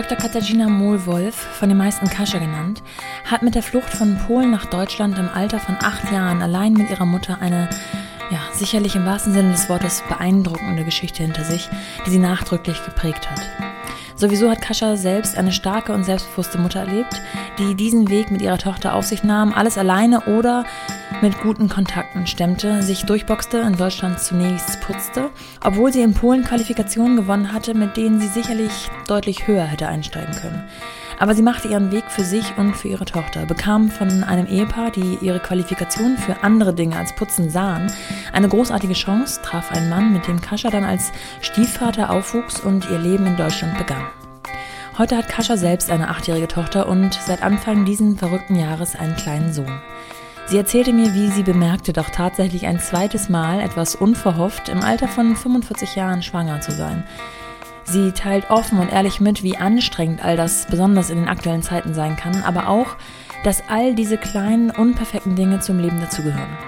Dr. Katarzyna Mohlwolf, von den meisten Kascha genannt, hat mit der Flucht von Polen nach Deutschland im Alter von acht Jahren allein mit ihrer Mutter eine, ja, sicherlich im wahrsten Sinne des Wortes beeindruckende Geschichte hinter sich, die sie nachdrücklich geprägt hat. Sowieso hat Kascha selbst eine starke und selbstbewusste Mutter erlebt, die diesen Weg mit ihrer Tochter auf sich nahm, alles alleine oder mit guten Kontakten stemmte, sich durchboxte, in Deutschland zunächst putzte, obwohl sie in Polen Qualifikationen gewonnen hatte, mit denen sie sicherlich deutlich höher hätte einsteigen können. Aber sie machte ihren Weg für sich und für ihre Tochter, bekam von einem Ehepaar, die ihre Qualifikationen für andere Dinge als Putzen sahen, eine großartige Chance, traf einen Mann, mit dem Kascha dann als Stiefvater aufwuchs und ihr Leben in Deutschland begann. Heute hat Kascha selbst eine achtjährige Tochter und seit Anfang diesen verrückten Jahres einen kleinen Sohn. Sie erzählte mir, wie sie bemerkte, doch tatsächlich ein zweites Mal, etwas unverhofft, im Alter von 45 Jahren schwanger zu sein. Sie teilt offen und ehrlich mit, wie anstrengend all das besonders in den aktuellen Zeiten sein kann, aber auch, dass all diese kleinen, unperfekten Dinge zum Leben dazugehören.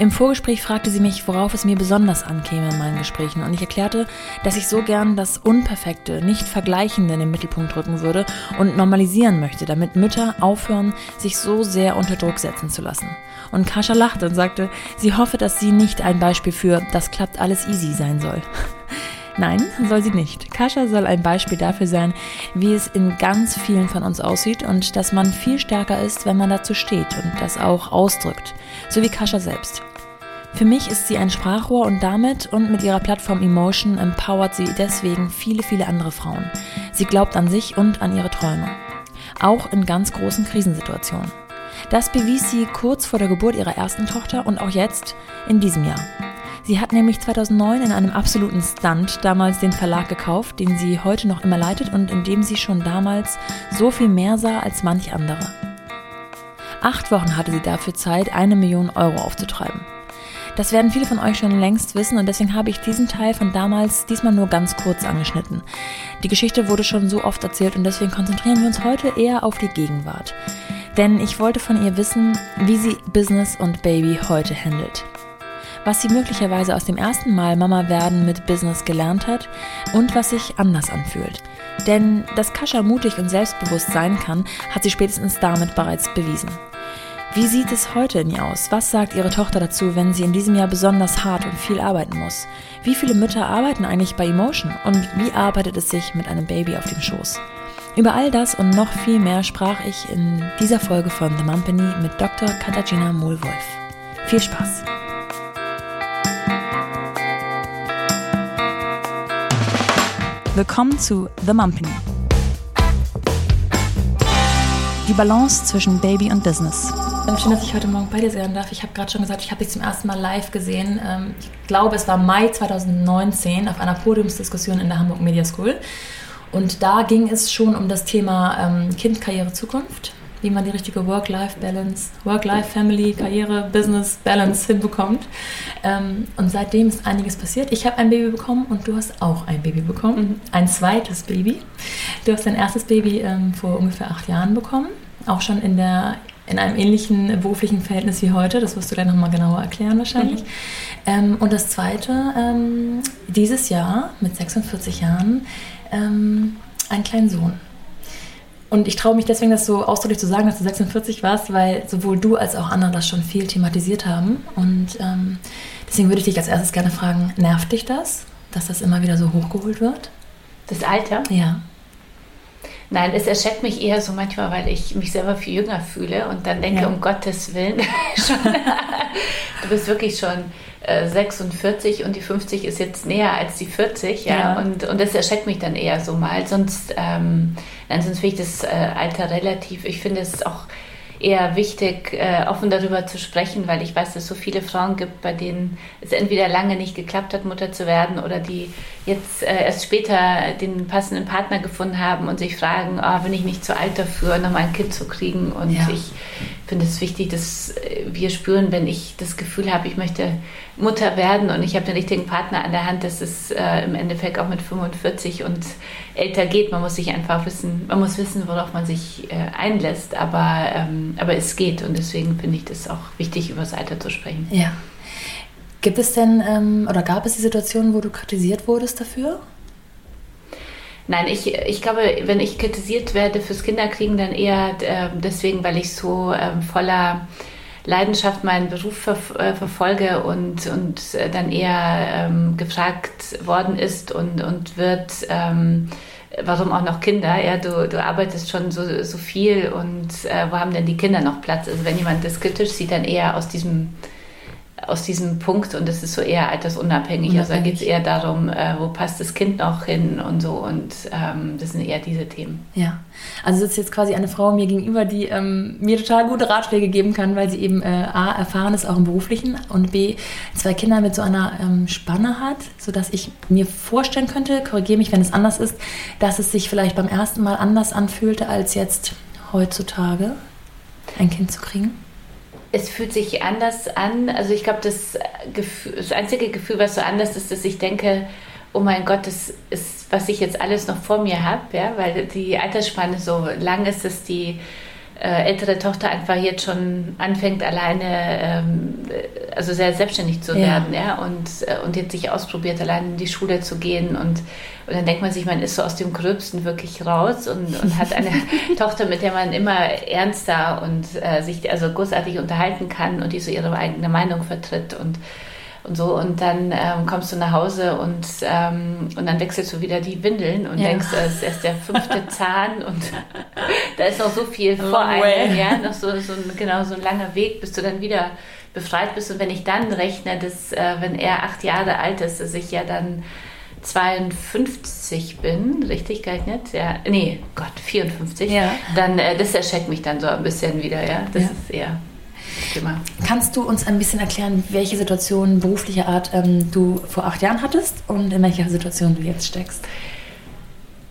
Im Vorgespräch fragte sie mich, worauf es mir besonders ankäme in meinen Gesprächen, und ich erklärte, dass ich so gern das Unperfekte, nicht Vergleichende in den Mittelpunkt rücken würde und normalisieren möchte, damit Mütter aufhören, sich so sehr unter Druck setzen zu lassen. Und Kascha lachte und sagte, sie hoffe, dass sie nicht ein Beispiel für das klappt alles easy sein soll. Nein, soll sie nicht. Kascha soll ein Beispiel dafür sein, wie es in ganz vielen von uns aussieht und dass man viel stärker ist, wenn man dazu steht und das auch ausdrückt. So wie Kascha selbst. Für mich ist sie ein Sprachrohr und damit und mit ihrer Plattform Emotion empowert sie deswegen viele, viele andere Frauen. Sie glaubt an sich und an ihre Träume. Auch in ganz großen Krisensituationen. Das bewies sie kurz vor der Geburt ihrer ersten Tochter und auch jetzt in diesem Jahr. Sie hat nämlich 2009 in einem absoluten Stunt damals den Verlag gekauft, den sie heute noch immer leitet und in dem sie schon damals so viel mehr sah als manch andere. Acht Wochen hatte sie dafür Zeit, eine Million Euro aufzutreiben. Das werden viele von euch schon längst wissen und deswegen habe ich diesen Teil von damals diesmal nur ganz kurz angeschnitten. Die Geschichte wurde schon so oft erzählt und deswegen konzentrieren wir uns heute eher auf die Gegenwart. Denn ich wollte von ihr wissen, wie sie Business und Baby heute handelt was sie möglicherweise aus dem ersten Mal Mama werden mit Business gelernt hat und was sich anders anfühlt. Denn dass Kascha mutig und selbstbewusst sein kann, hat sie spätestens damit bereits bewiesen. Wie sieht es heute in ihr aus? Was sagt ihre Tochter dazu, wenn sie in diesem Jahr besonders hart und viel arbeiten muss? Wie viele Mütter arbeiten eigentlich bei Emotion? Und wie arbeitet es sich mit einem Baby auf dem Schoß? Über all das und noch viel mehr sprach ich in dieser Folge von The Mumpany mit Dr. Katarzyna Mohlwolf. Viel Spaß! Willkommen zu The Mumpany. Die Balance zwischen Baby und Business. Schön, dass ich heute Morgen bei dir sein darf. Ich habe gerade schon gesagt, ich habe dich zum ersten Mal live gesehen. Ähm, ich glaube, es war Mai 2019 auf einer Podiumsdiskussion in der Hamburg Media School. Und da ging es schon um das Thema ähm, Kind, Karriere, Zukunft wie man die richtige Work-Life-Balance, Work-Life-Family, Karriere, Business-Balance hinbekommt. Ähm, und seitdem ist einiges passiert. Ich habe ein Baby bekommen und du hast auch ein Baby bekommen. Mhm. Ein zweites Baby. Du hast dein erstes Baby ähm, vor ungefähr acht Jahren bekommen. Auch schon in der in einem ähnlichen beruflichen Verhältnis wie heute. Das wirst du gleich nochmal genauer erklären wahrscheinlich. Mhm. Ähm, und das Zweite, ähm, dieses Jahr mit 46 Jahren, ähm, einen kleinen Sohn. Und ich traue mich deswegen, das so ausdrücklich zu sagen, dass du 46 warst, weil sowohl du als auch andere das schon viel thematisiert haben. Und ähm, deswegen würde ich dich als erstes gerne fragen, nervt dich das, dass das immer wieder so hochgeholt wird? Das Alter? Ja. Nein, es erschreckt mich eher so manchmal, weil ich mich selber viel jünger fühle und dann denke, ja. um Gottes Willen, du bist wirklich schon 46 äh, und die 50 ist jetzt näher als die 40, ja, ja. Und, und das erschreckt mich dann eher so mal. Sonst, ähm, nein, sonst finde ich das äh, Alter relativ. Ich finde es auch eher wichtig, äh, offen darüber zu sprechen, weil ich weiß, dass es so viele Frauen gibt, bei denen es entweder lange nicht geklappt hat, Mutter zu werden oder die jetzt äh, erst später den passenden Partner gefunden haben und sich fragen, oh, bin ich nicht zu alt dafür, nochmal ein Kind zu kriegen. Und ja. ich finde es wichtig, dass äh, wir spüren, wenn ich das Gefühl habe, ich möchte Mutter werden und ich habe den richtigen Partner an der Hand, dass es äh, im Endeffekt auch mit 45 und älter geht. Man muss sich einfach wissen, man muss wissen, worauf man sich äh, einlässt, aber, ähm, aber es geht und deswegen finde ich das auch wichtig, über das Alter zu sprechen. Ja. Gibt es denn ähm, oder gab es die Situation, wo du kritisiert wurdest dafür? Nein, ich, ich glaube, wenn ich kritisiert werde fürs Kinderkriegen, dann eher äh, deswegen, weil ich so äh, voller Leidenschaft meinen Beruf ver äh, verfolge und, und äh, dann eher ähm, gefragt worden ist und, und wird, ähm, warum auch noch Kinder? Ja, du, du arbeitest schon so, so viel und äh, wo haben denn die Kinder noch Platz? Also wenn jemand das kritisch sieht, dann eher aus diesem aus diesem Punkt und das ist so eher altersunabhängig. Unabhängig. Also da geht es eher darum, äh, wo passt das Kind noch hin und so und ähm, das sind eher diese Themen. Ja, also sitzt jetzt quasi eine Frau mir gegenüber, die ähm, mir total gute Ratschläge geben kann, weil sie eben äh, A, erfahren ist auch im Beruflichen und B, zwei Kinder mit so einer ähm, Spanne hat, sodass ich mir vorstellen könnte, korrigiere mich, wenn es anders ist, dass es sich vielleicht beim ersten Mal anders anfühlte als jetzt heutzutage, ein Kind zu kriegen es fühlt sich anders an. Also ich glaube, das, das einzige Gefühl, was so anders ist, dass ich denke, oh mein Gott, das ist, was ich jetzt alles noch vor mir habe, ja, weil die Altersspanne so lang ist, dass die äh, ältere Tochter einfach jetzt schon anfängt, alleine, ähm, also sehr selbstständig zu werden, ja, ja und, äh, und jetzt sich ausprobiert, alleine in die Schule zu gehen und, und dann denkt man sich, man ist so aus dem Gröbsten wirklich raus und, und hat eine Tochter, mit der man immer ernster und äh, sich also großartig unterhalten kann und die so ihre eigene Meinung vertritt und und so. Und dann ähm, kommst du nach Hause und, ähm, und dann wechselst du wieder die Windeln und ja. denkst, es ist erst der fünfte Zahn und da ist noch so viel vor einem, ja, noch so, so ein, genau so ein langer Weg, bis du dann wieder befreit bist. Und wenn ich dann rechne, dass äh, wenn er acht Jahre alt ist, dass ich ja dann 52 bin, richtig gerechnet? Ja, nee, Gott, 54. Ja. Dann, äh, das erschreckt mich dann so ein bisschen wieder, ja. Das ja. ist eher Thema. Kannst du uns ein bisschen erklären, welche Situation beruflicher Art ähm, du vor acht Jahren hattest und in welcher Situation du jetzt steckst?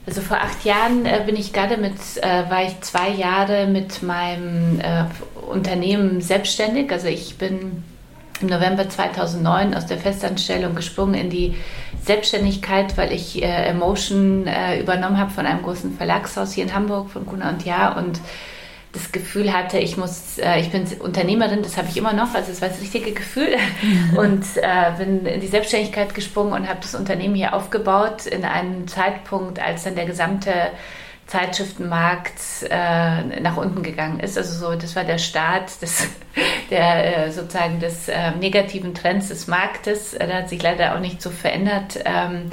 Also vor acht Jahren äh, bin ich gerade mit, äh, war ich zwei Jahre mit meinem äh, Unternehmen selbstständig. Also ich bin im November 2009 aus der Festanstellung gesprungen in die Selbstständigkeit, weil ich äh, Emotion äh, übernommen habe von einem großen Verlagshaus hier in Hamburg, von Gunnar und Ja und das Gefühl hatte, ich muss, äh, ich bin Unternehmerin, das habe ich immer noch, also das war das richtige Gefühl und äh, bin in die Selbstständigkeit gesprungen und habe das Unternehmen hier aufgebaut in einem Zeitpunkt, als dann der gesamte Zeitschriftenmarkt äh, nach unten gegangen ist. Also so, das war der Start des, der äh, sozusagen des äh, negativen Trends des Marktes. Da hat sich leider auch nicht so verändert. Ähm,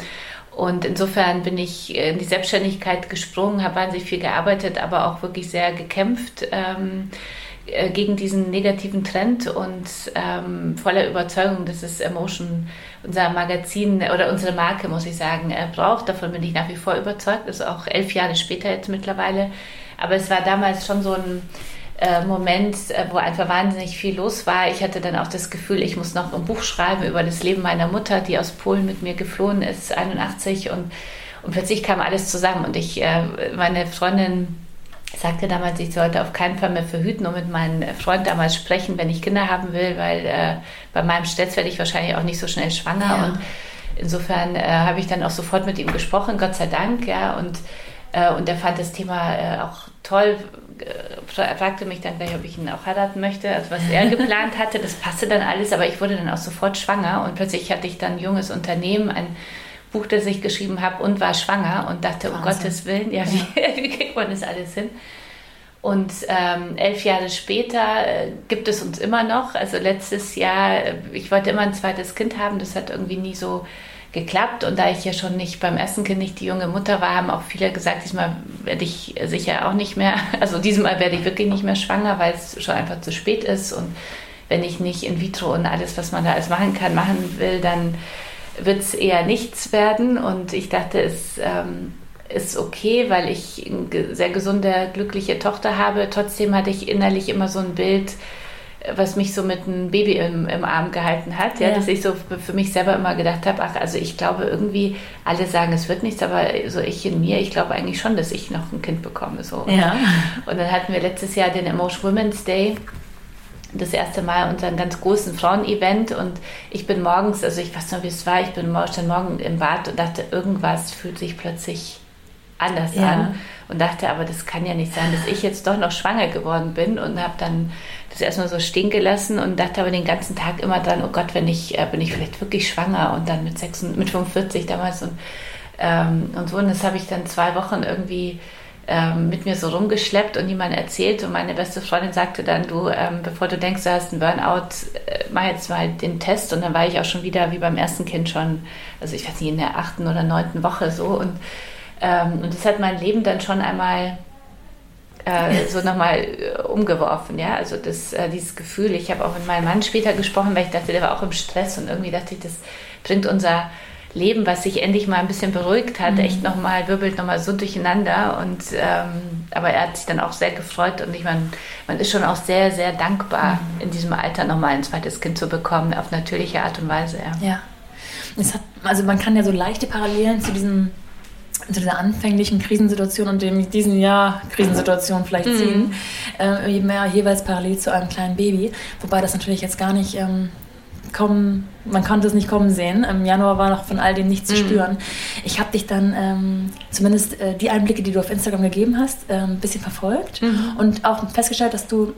und insofern bin ich in die Selbstständigkeit gesprungen, habe wahnsinnig viel gearbeitet, aber auch wirklich sehr gekämpft ähm, äh, gegen diesen negativen Trend und ähm, voller Überzeugung, dass es Emotion unser Magazin oder unsere Marke, muss ich sagen, äh, braucht. Davon bin ich nach wie vor überzeugt. Das ist auch elf Jahre später jetzt mittlerweile. Aber es war damals schon so ein äh, Moment, äh, wo einfach wahnsinnig viel los war. Ich hatte dann auch das Gefühl, ich muss noch ein Buch schreiben über das Leben meiner Mutter, die aus Polen mit mir geflohen ist, 81 und, und plötzlich kam alles zusammen und ich, äh, meine Freundin sagte damals, ich sollte auf keinen Fall mehr verhüten und mit meinem Freund damals sprechen, wenn ich Kinder haben will, weil äh, bei meinem Stress werde ich wahrscheinlich auch nicht so schnell schwanger ja. und insofern äh, habe ich dann auch sofort mit ihm gesprochen, Gott sei Dank, ja, und und er fand das Thema auch toll, er fragte mich dann gleich, ob ich ihn auch heiraten möchte, also was er geplant hatte. Das passte dann alles, aber ich wurde dann auch sofort schwanger und plötzlich hatte ich dann ein junges Unternehmen, ein Buch, das ich geschrieben habe und war schwanger und dachte, Wahnsinn. um Gottes Willen, ja, wie, wie kriegt man das alles hin? Und ähm, elf Jahre später äh, gibt es uns immer noch. Also letztes Jahr, äh, ich wollte immer ein zweites Kind haben, das hat irgendwie nie so geklappt. Und da ich ja schon nicht beim ersten Kind nicht die junge Mutter war, haben auch viele gesagt, diesmal werde ich sicher auch nicht mehr, also diesmal werde ich wirklich nicht mehr schwanger, weil es schon einfach zu spät ist. Und wenn ich nicht in vitro und alles, was man da alles machen kann, machen will, dann wird es eher nichts werden. Und ich dachte, es ähm, ist okay, weil ich eine sehr gesunde, glückliche Tochter habe. Trotzdem hatte ich innerlich immer so ein Bild, was mich so mit einem Baby im, im Arm gehalten hat, ja, ja, dass ich so für mich selber immer gedacht habe, ach, also ich glaube irgendwie, alle sagen, es wird nichts, aber so ich in mir, ich glaube eigentlich schon, dass ich noch ein Kind bekomme. So. Ja. Und dann hatten wir letztes Jahr den Emotion Women's Day das erste Mal unseren ganz großen Frauen-Event und ich bin morgens, also ich weiß noch, wie es war, ich bin stand morgen im Bad und dachte, irgendwas fühlt sich plötzlich anders ja. an und dachte, aber das kann ja nicht sein, dass ich jetzt doch noch schwanger geworden bin und habe dann das erstmal so stehen gelassen und dachte aber den ganzen Tag immer dran, oh Gott, wenn ich, äh, bin ich vielleicht wirklich schwanger und dann mit, 6, mit 45 damals und Ähm, und so, und das habe ich dann zwei Wochen irgendwie ähm, mit mir so rumgeschleppt und niemand erzählt. Und meine beste Freundin sagte dann, du, ähm, bevor du denkst, du hast einen Burnout, äh, mach jetzt mal den Test. Und dann war ich auch schon wieder wie beim ersten Kind schon, also ich weiß nicht, in der achten oder neunten Woche so. Und, ähm, und das hat mein Leben dann schon einmal äh, so nochmal äh, umgeworfen, ja. Also das, äh, dieses Gefühl, ich habe auch mit meinem Mann später gesprochen, weil ich dachte, der war auch im Stress und irgendwie dachte ich, das bringt unser Leben, was sich endlich mal ein bisschen beruhigt hat, mhm. echt nochmal, wirbelt nochmal so durcheinander. Und ähm, aber er hat sich dann auch sehr gefreut und ich meine, man ist schon auch sehr, sehr dankbar, mhm. in diesem Alter nochmal ein zweites Kind zu bekommen, auf natürliche Art und Weise. Ja. ja. Hat, also man kann ja so leichte Parallelen zu diesem zu dieser anfänglichen Krisensituation und dem diesen Jahr Krisensituation vielleicht mhm. ziehen, äh, mehr jeweils parallel zu einem kleinen Baby. Wobei das natürlich jetzt gar nicht ähm, kommen, man konnte es nicht kommen sehen. Im Januar war noch von all dem nichts zu mhm. spüren. Ich habe dich dann ähm, zumindest äh, die Einblicke, die du auf Instagram gegeben hast, äh, ein bisschen verfolgt mhm. und auch festgestellt, dass du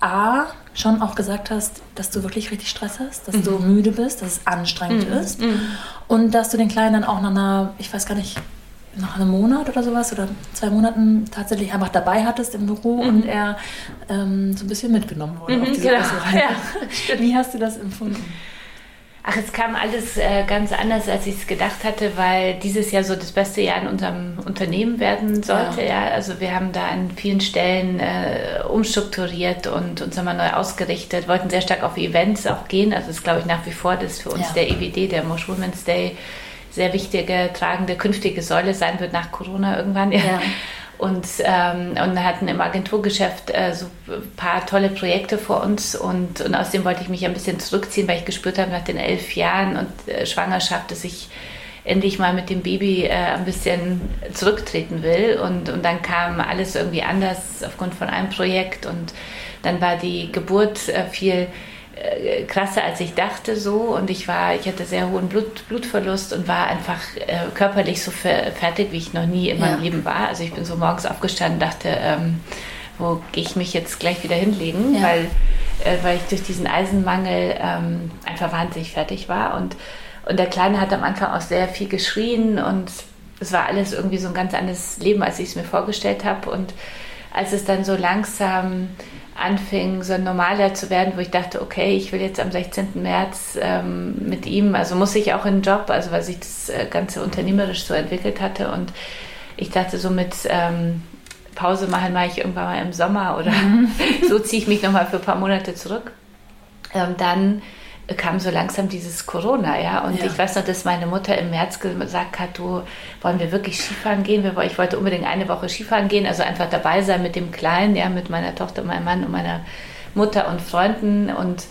A, schon auch gesagt hast, dass du wirklich richtig Stress hast, dass mhm. du müde bist, dass es anstrengend mhm. ist mhm. und dass du den Kleinen dann auch nach einer, ich weiß gar nicht, nach einem Monat oder sowas oder zwei Monaten tatsächlich einfach dabei hattest im Büro mhm. und er ähm, so ein bisschen mitgenommen wurde mhm, auf diese genau. Ja, Wie hast du das empfunden? Ach, es kam alles äh, ganz anders, als ich es gedacht hatte, weil dieses Jahr so das beste Jahr in unserem Unternehmen werden sollte. Ja. ja. Also wir haben da an vielen Stellen äh, umstrukturiert und uns nochmal neu ausgerichtet, wollten sehr stark auf Events auch gehen. Also das ist, glaube ich, nach wie vor das für uns ja. der EWD, der Mosh Women's Day, sehr wichtige, tragende, künftige Säule sein wird nach Corona irgendwann. Ja. ja. Und, ähm, und hatten im Agenturgeschäft äh, so ein paar tolle Projekte vor uns und, und aus dem wollte ich mich ein bisschen zurückziehen, weil ich gespürt habe nach den elf Jahren und äh, Schwangerschaft, dass ich endlich mal mit dem Baby äh, ein bisschen zurücktreten will. Und, und dann kam alles irgendwie anders aufgrund von einem Projekt und dann war die Geburt äh, viel äh, krasser als ich dachte so und ich war, ich hatte sehr hohen Blut, Blutverlust und war einfach äh, körperlich so fertig, wie ich noch nie in meinem ja. Leben war. Also ich bin so morgens aufgestanden und dachte, ähm, wo gehe ich mich jetzt gleich wieder hinlegen, ja. weil, äh, weil ich durch diesen Eisenmangel ähm, einfach wahnsinnig fertig war und, und der Kleine hat am Anfang auch sehr viel geschrien und es war alles irgendwie so ein ganz anderes Leben, als ich es mir vorgestellt habe und als es dann so langsam anfing, so normaler zu werden, wo ich dachte, okay, ich will jetzt am 16. März ähm, mit ihm, also muss ich auch in den Job, also weil sich das äh, Ganze unternehmerisch so entwickelt hatte und ich dachte so mit ähm, Pause machen mache ich irgendwann mal im Sommer oder mhm. so ziehe ich mich nochmal für ein paar Monate zurück. Ähm, dann kam so langsam dieses Corona, ja. Und ja. ich weiß noch, dass meine Mutter im März gesagt hat, du, wollen wir wirklich Skifahren gehen? Ich wollte unbedingt eine Woche Skifahren gehen, also einfach dabei sein mit dem Kleinen, ja, mit meiner Tochter, meinem Mann und meiner Mutter und Freunden und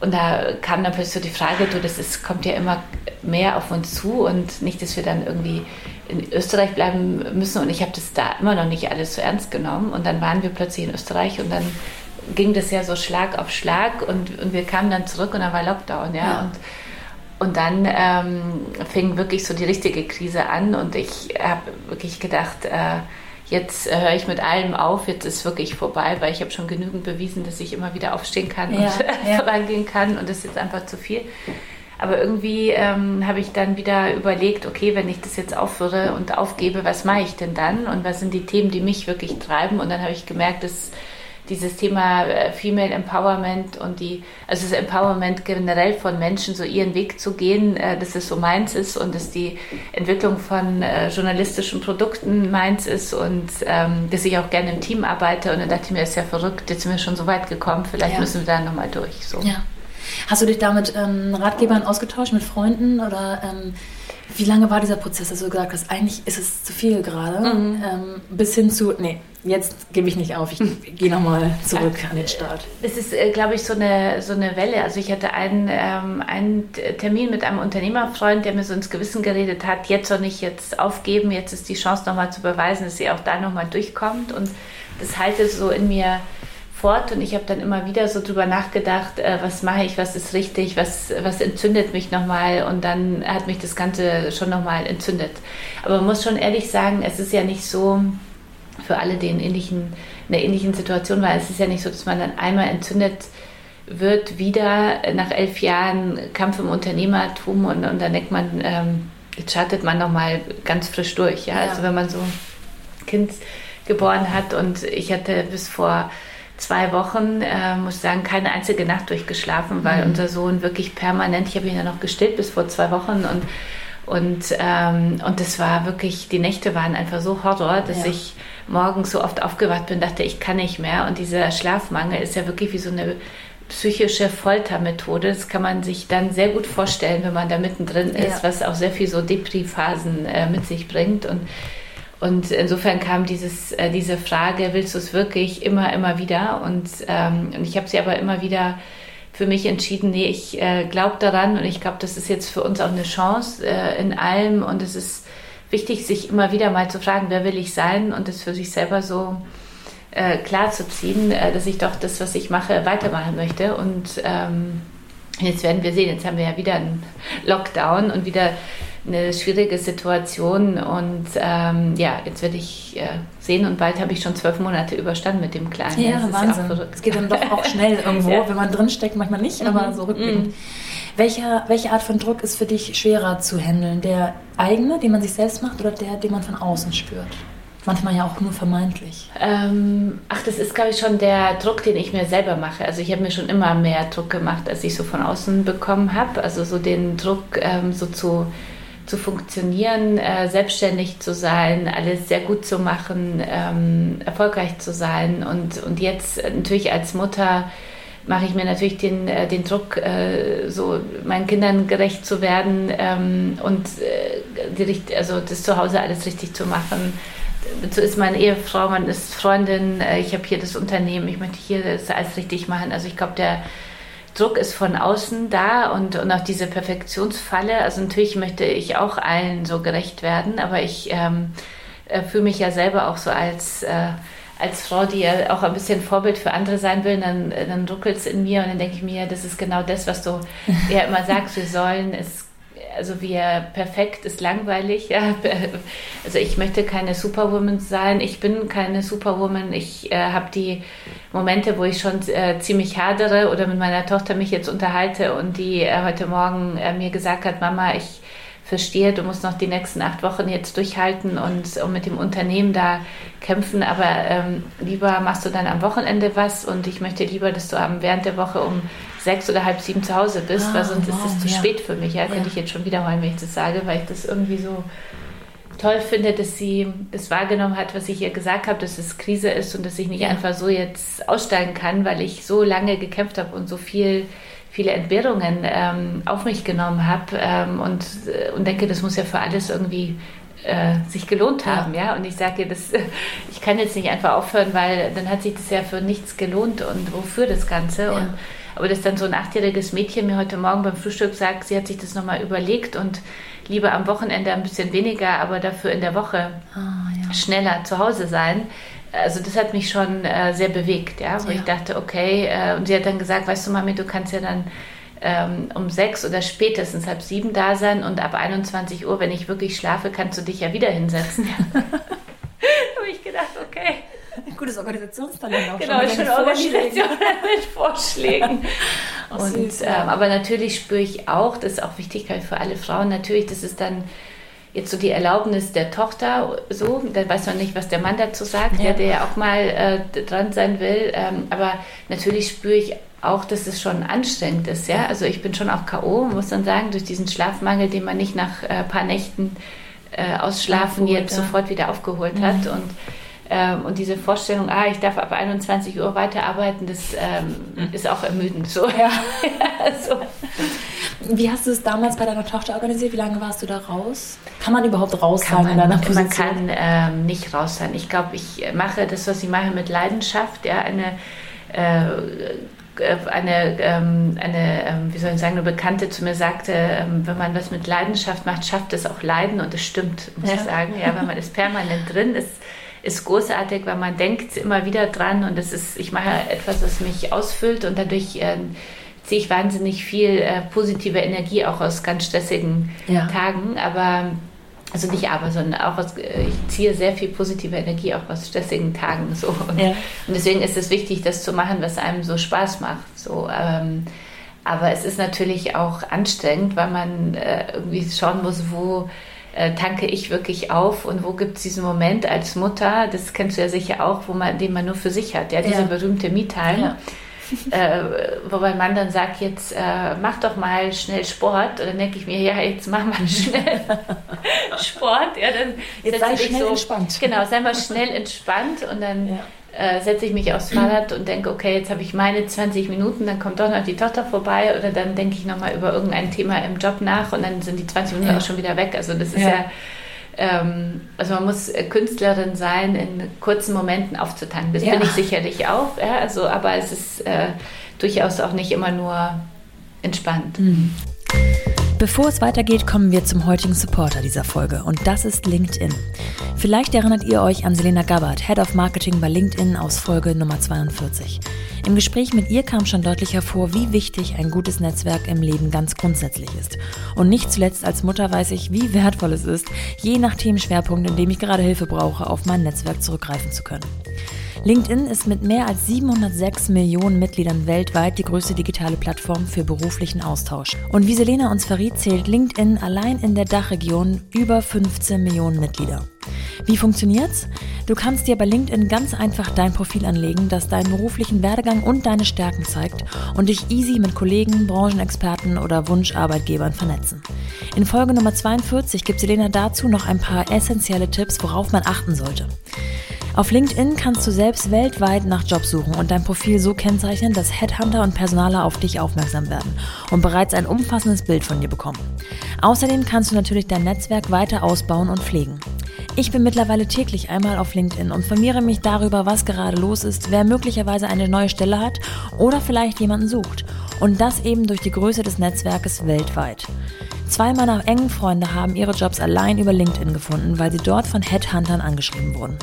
und da kam dann plötzlich so die Frage, du, das ist, kommt ja immer mehr auf uns zu und nicht, dass wir dann irgendwie in Österreich bleiben müssen. Und ich habe das da immer noch nicht alles so ernst genommen. Und dann waren wir plötzlich in Österreich und dann ging das ja so Schlag auf Schlag und, und wir kamen dann zurück und dann war Lockdown, ja. ja. Und, und dann ähm, fing wirklich so die richtige Krise an und ich habe wirklich gedacht, äh, jetzt äh, höre ich mit allem auf, jetzt ist wirklich vorbei, weil ich habe schon genügend bewiesen, dass ich immer wieder aufstehen kann ja, und ja. vorangehen kann und das ist jetzt einfach zu viel. Aber irgendwie ähm, habe ich dann wieder überlegt, okay, wenn ich das jetzt aufhöre und aufgebe, was mache ich denn dann und was sind die Themen, die mich wirklich treiben? Und dann habe ich gemerkt, dass dieses Thema äh, Female Empowerment und die, also das Empowerment generell von Menschen, so ihren Weg zu gehen, äh, dass es so meins ist und dass die Entwicklung von äh, journalistischen Produkten meins ist und ähm, dass ich auch gerne im Team arbeite. Und dann dachte ich mir, ist ja verrückt, jetzt sind wir schon so weit gekommen, vielleicht ja. müssen wir da nochmal durch. So. Ja. Hast du dich da mit ähm, Ratgebern ausgetauscht, mit Freunden oder ähm, wie lange war dieser Prozess, dass du gesagt hast, eigentlich ist es zu viel gerade, mhm. ähm, bis hin zu, nee, jetzt gebe ich nicht auf, ich gehe nochmal zurück an den Start. Es ist, äh, glaube ich, so eine, so eine Welle. Also ich hatte einen, ähm, einen Termin mit einem Unternehmerfreund, der mir so ins Gewissen geredet hat, jetzt soll ich jetzt aufgeben, jetzt ist die Chance nochmal zu beweisen, dass sie auch da nochmal durchkommt. Und das halte so in mir fort und ich habe dann immer wieder so drüber nachgedacht, äh, was mache ich, was ist richtig, was, was entzündet mich nochmal und dann hat mich das Ganze schon nochmal entzündet. Aber man muss schon ehrlich sagen, es ist ja nicht so für alle, die in, ähnlichen, in einer ähnlichen Situation waren, es ist ja nicht so, dass man dann einmal entzündet wird, wieder nach elf Jahren Kampf im Unternehmertum und, und dann denkt man, ähm, jetzt startet man nochmal ganz frisch durch. Ja? ja? Also wenn man so Kind geboren hat und ich hatte bis vor zwei Wochen, äh, muss ich sagen, keine einzige Nacht durchgeschlafen, weil mhm. unser Sohn wirklich permanent, ich habe ihn ja noch gestillt bis vor zwei Wochen und und, ähm, und das war wirklich, die Nächte waren einfach so Horror, dass ja. ich morgens so oft aufgewacht bin, dachte, ich kann nicht mehr. Und dieser Schlafmangel ist ja wirklich wie so eine psychische Foltermethode. Das kann man sich dann sehr gut vorstellen, wenn man da mittendrin ist, ja. was auch sehr viel so Depri-Phasen äh, mit sich bringt. Und, und insofern kam dieses, äh, diese Frage, willst du es wirklich immer, immer wieder? Und, ähm, und ich habe sie aber immer wieder für mich entschieden, nee, ich äh, glaube daran und ich glaube, das ist jetzt für uns auch eine Chance äh, in allem und es ist wichtig, sich immer wieder mal zu fragen, wer will ich sein und das für sich selber so äh, klar zu ziehen, äh, dass ich doch das, was ich mache, weitermachen möchte. Und ähm, jetzt werden wir sehen, jetzt haben wir ja wieder einen Lockdown und wieder eine schwierige Situation. Und ähm, ja, jetzt werde ich äh, sehen und bald habe ich schon zwölf Monate überstanden mit dem Kleinen. Ja, das Wahnsinn. Ja es geht dann doch auch schnell irgendwo, ja. wenn man drinsteckt, manchmal nicht, aber mhm. so rückblickend. Mhm. Welcher, welche Art von Druck ist für dich schwerer zu handeln? Der eigene, den man sich selbst macht, oder der, den man von außen spürt? Manchmal ja auch nur vermeintlich. Ähm, ach, das ist, glaube ich, schon der Druck, den ich mir selber mache. Also ich habe mir schon immer mehr Druck gemacht, als ich so von außen bekommen habe. Also so den Druck, ähm, so zu, zu funktionieren, äh, selbstständig zu sein, alles sehr gut zu machen, ähm, erfolgreich zu sein. Und, und jetzt natürlich als Mutter mache ich mir natürlich den, äh, den Druck, äh, so meinen Kindern gerecht zu werden ähm, und äh, die, also das Zuhause alles richtig zu machen so ist meine Ehefrau, man ist Freundin, äh, ich habe hier das Unternehmen, ich möchte hier das alles richtig machen. Also ich glaube, der Druck ist von außen da und, und auch diese Perfektionsfalle. Also natürlich möchte ich auch allen so gerecht werden, aber ich ähm, äh, fühle mich ja selber auch so als, äh, als Frau, die ja auch ein bisschen Vorbild für andere sein will, dann, dann ruckelt es in mir und dann denke ich mir, das ist genau das, was du ja immer sagst, wir sollen es also wir perfekt ist langweilig. Ja. Also ich möchte keine Superwoman sein. Ich bin keine Superwoman. Ich äh, habe die Momente, wo ich schon äh, ziemlich hadere oder mit meiner Tochter mich jetzt unterhalte und die äh, heute Morgen äh, mir gesagt hat, Mama, ich verstehe, du musst noch die nächsten acht Wochen jetzt durchhalten und, und mit dem Unternehmen da kämpfen, aber ähm, lieber machst du dann am Wochenende was und ich möchte lieber, dass du am, während der Woche um sechs oder halb sieben zu Hause bist, ah, weil sonst wow, ist es zu ja. spät für mich. Ja, könnte ich jetzt schon wiederholen, wenn ich das sage, weil ich das irgendwie so toll finde, dass sie das wahrgenommen hat, was ich ihr gesagt habe, dass es Krise ist und dass ich nicht ja. einfach so jetzt aussteigen kann, weil ich so lange gekämpft habe und so viel viele Entbehrungen ähm, auf mich genommen habe ähm, und, äh, und denke, das muss ja für alles irgendwie äh, sich gelohnt haben, ja. ja? Und ich sage, das, ich kann jetzt nicht einfach aufhören, weil dann hat sich das ja für nichts gelohnt und wofür das Ganze. Ja. Und aber dass dann so ein achtjähriges Mädchen mir heute Morgen beim Frühstück sagt, sie hat sich das nochmal überlegt und lieber am Wochenende ein bisschen weniger, aber dafür in der Woche ah, ja. schneller zu Hause sein. Also das hat mich schon äh, sehr bewegt, ja, wo ja. ich dachte, okay, äh, und sie hat dann gesagt, weißt du Mami, du kannst ja dann ähm, um sechs oder spätestens halb sieben da sein und ab 21 Uhr, wenn ich wirklich schlafe, kannst du dich ja wieder hinsetzen. habe ich gedacht, okay. Ein gutes Organisationstalent auch genau, schon. Genau, Organisation mit Vorschlägen. und, ja. ähm, aber natürlich spüre ich auch, das ist auch wichtig für alle Frauen, natürlich, das ist dann jetzt so die Erlaubnis der Tochter so, dann weiß man nicht, was der Mann dazu sagt, ja. der, der ja auch mal äh, dran sein will. Ähm, aber natürlich spüre ich auch, dass es schon anstrengend ist. Ja? Also ich bin schon auch K.O., muss dann sagen, durch diesen Schlafmangel, den man nicht nach ein äh, paar Nächten äh, ausschlafen jetzt ja. sofort wieder aufgeholt mhm. hat. Und ähm, und diese Vorstellung, ah, ich darf ab 21 Uhr weiterarbeiten, das ähm, mhm. ist auch ermüdend. So. Ja. so. Wie hast du es damals bei deiner Tochter organisiert? Wie lange warst du da raus? Kann man überhaupt raus kann sein man, in deiner Position? Man kann ähm, nicht raus sein. Ich glaube, ich mache das, was ich mache, mit Leidenschaft. Ja, eine äh, eine, ähm, eine ähm, wie soll ich sagen, eine Bekannte zu mir sagte, ähm, wenn man was mit Leidenschaft macht, schafft es auch Leiden und es stimmt, muss ja. ich sagen. Ja, wenn man ist permanent drin, ist ist großartig, weil man denkt immer wieder dran und es ist, ich mache etwas, was mich ausfüllt und dadurch äh, ziehe ich wahnsinnig viel äh, positive Energie auch aus ganz stressigen ja. Tagen, aber also nicht aber, sondern auch aus, äh, ich ziehe sehr viel positive Energie auch aus stressigen Tagen so und, ja. und deswegen ist es wichtig, das zu machen, was einem so Spaß macht so. Ähm, aber es ist natürlich auch anstrengend, weil man äh, irgendwie schauen muss, wo äh, tanke ich wirklich auf und wo gibt es diesen Moment als Mutter, das kennst du ja sicher auch, wo man, den man nur für sich hat, ja, diese ja. berühmte Me-Time. Ja. äh, wo mein Mann dann sagt, jetzt äh, mach doch mal schnell Sport. Und dann denke ich mir, ja, jetzt mach mal schnell Sport. Ja, dann jetzt sei schnell so, entspannt. Genau, sei mal schnell entspannt und dann ja äh, setze ich mich aufs Fahrrad und denke, okay, jetzt habe ich meine 20 Minuten, dann kommt doch noch die Tochter vorbei oder dann denke ich nochmal über irgendein Thema im Job nach und dann sind die 20 Minuten ja. auch schon wieder weg. Also das ist ja, ja ähm, also man muss Künstlerin sein, in kurzen Momenten aufzutanken. Das ja. bin ich sicherlich auch, ja, also, aber es ist äh, durchaus auch nicht immer nur entspannt. Mhm. Bevor es weitergeht, kommen wir zum heutigen Supporter dieser Folge und das ist LinkedIn. Vielleicht erinnert ihr euch an Selena Gabbard, Head of Marketing bei LinkedIn aus Folge Nummer 42. Im Gespräch mit ihr kam schon deutlich hervor, wie wichtig ein gutes Netzwerk im Leben ganz grundsätzlich ist. Und nicht zuletzt als Mutter weiß ich, wie wertvoll es ist, je nach Themenschwerpunkt, in dem ich gerade Hilfe brauche, auf mein Netzwerk zurückgreifen zu können. LinkedIn ist mit mehr als 706 Millionen Mitgliedern weltweit die größte digitale Plattform für beruflichen Austausch. Und wie Selena uns verriet, zählt LinkedIn allein in der Dachregion über 15 Millionen Mitglieder. Wie funktioniert's? Du kannst dir bei LinkedIn ganz einfach dein Profil anlegen, das deinen beruflichen Werdegang und deine Stärken zeigt und dich easy mit Kollegen, Branchenexperten oder Wunscharbeitgebern vernetzen. In Folge Nummer 42 gibt Selena dazu noch ein paar essentielle Tipps, worauf man achten sollte. Auf LinkedIn kannst du selbst weltweit nach Jobs suchen und dein Profil so kennzeichnen, dass Headhunter und Personaler auf dich aufmerksam werden und bereits ein umfassendes Bild von dir bekommen. Außerdem kannst du natürlich dein Netzwerk weiter ausbauen und pflegen. Ich bin mittlerweile täglich einmal auf LinkedIn und informiere mich darüber, was gerade los ist, wer möglicherweise eine neue Stelle hat oder vielleicht jemanden sucht. Und das eben durch die Größe des Netzwerkes weltweit. Zwei meiner engen Freunde haben ihre Jobs allein über LinkedIn gefunden, weil sie dort von Headhuntern angeschrieben wurden.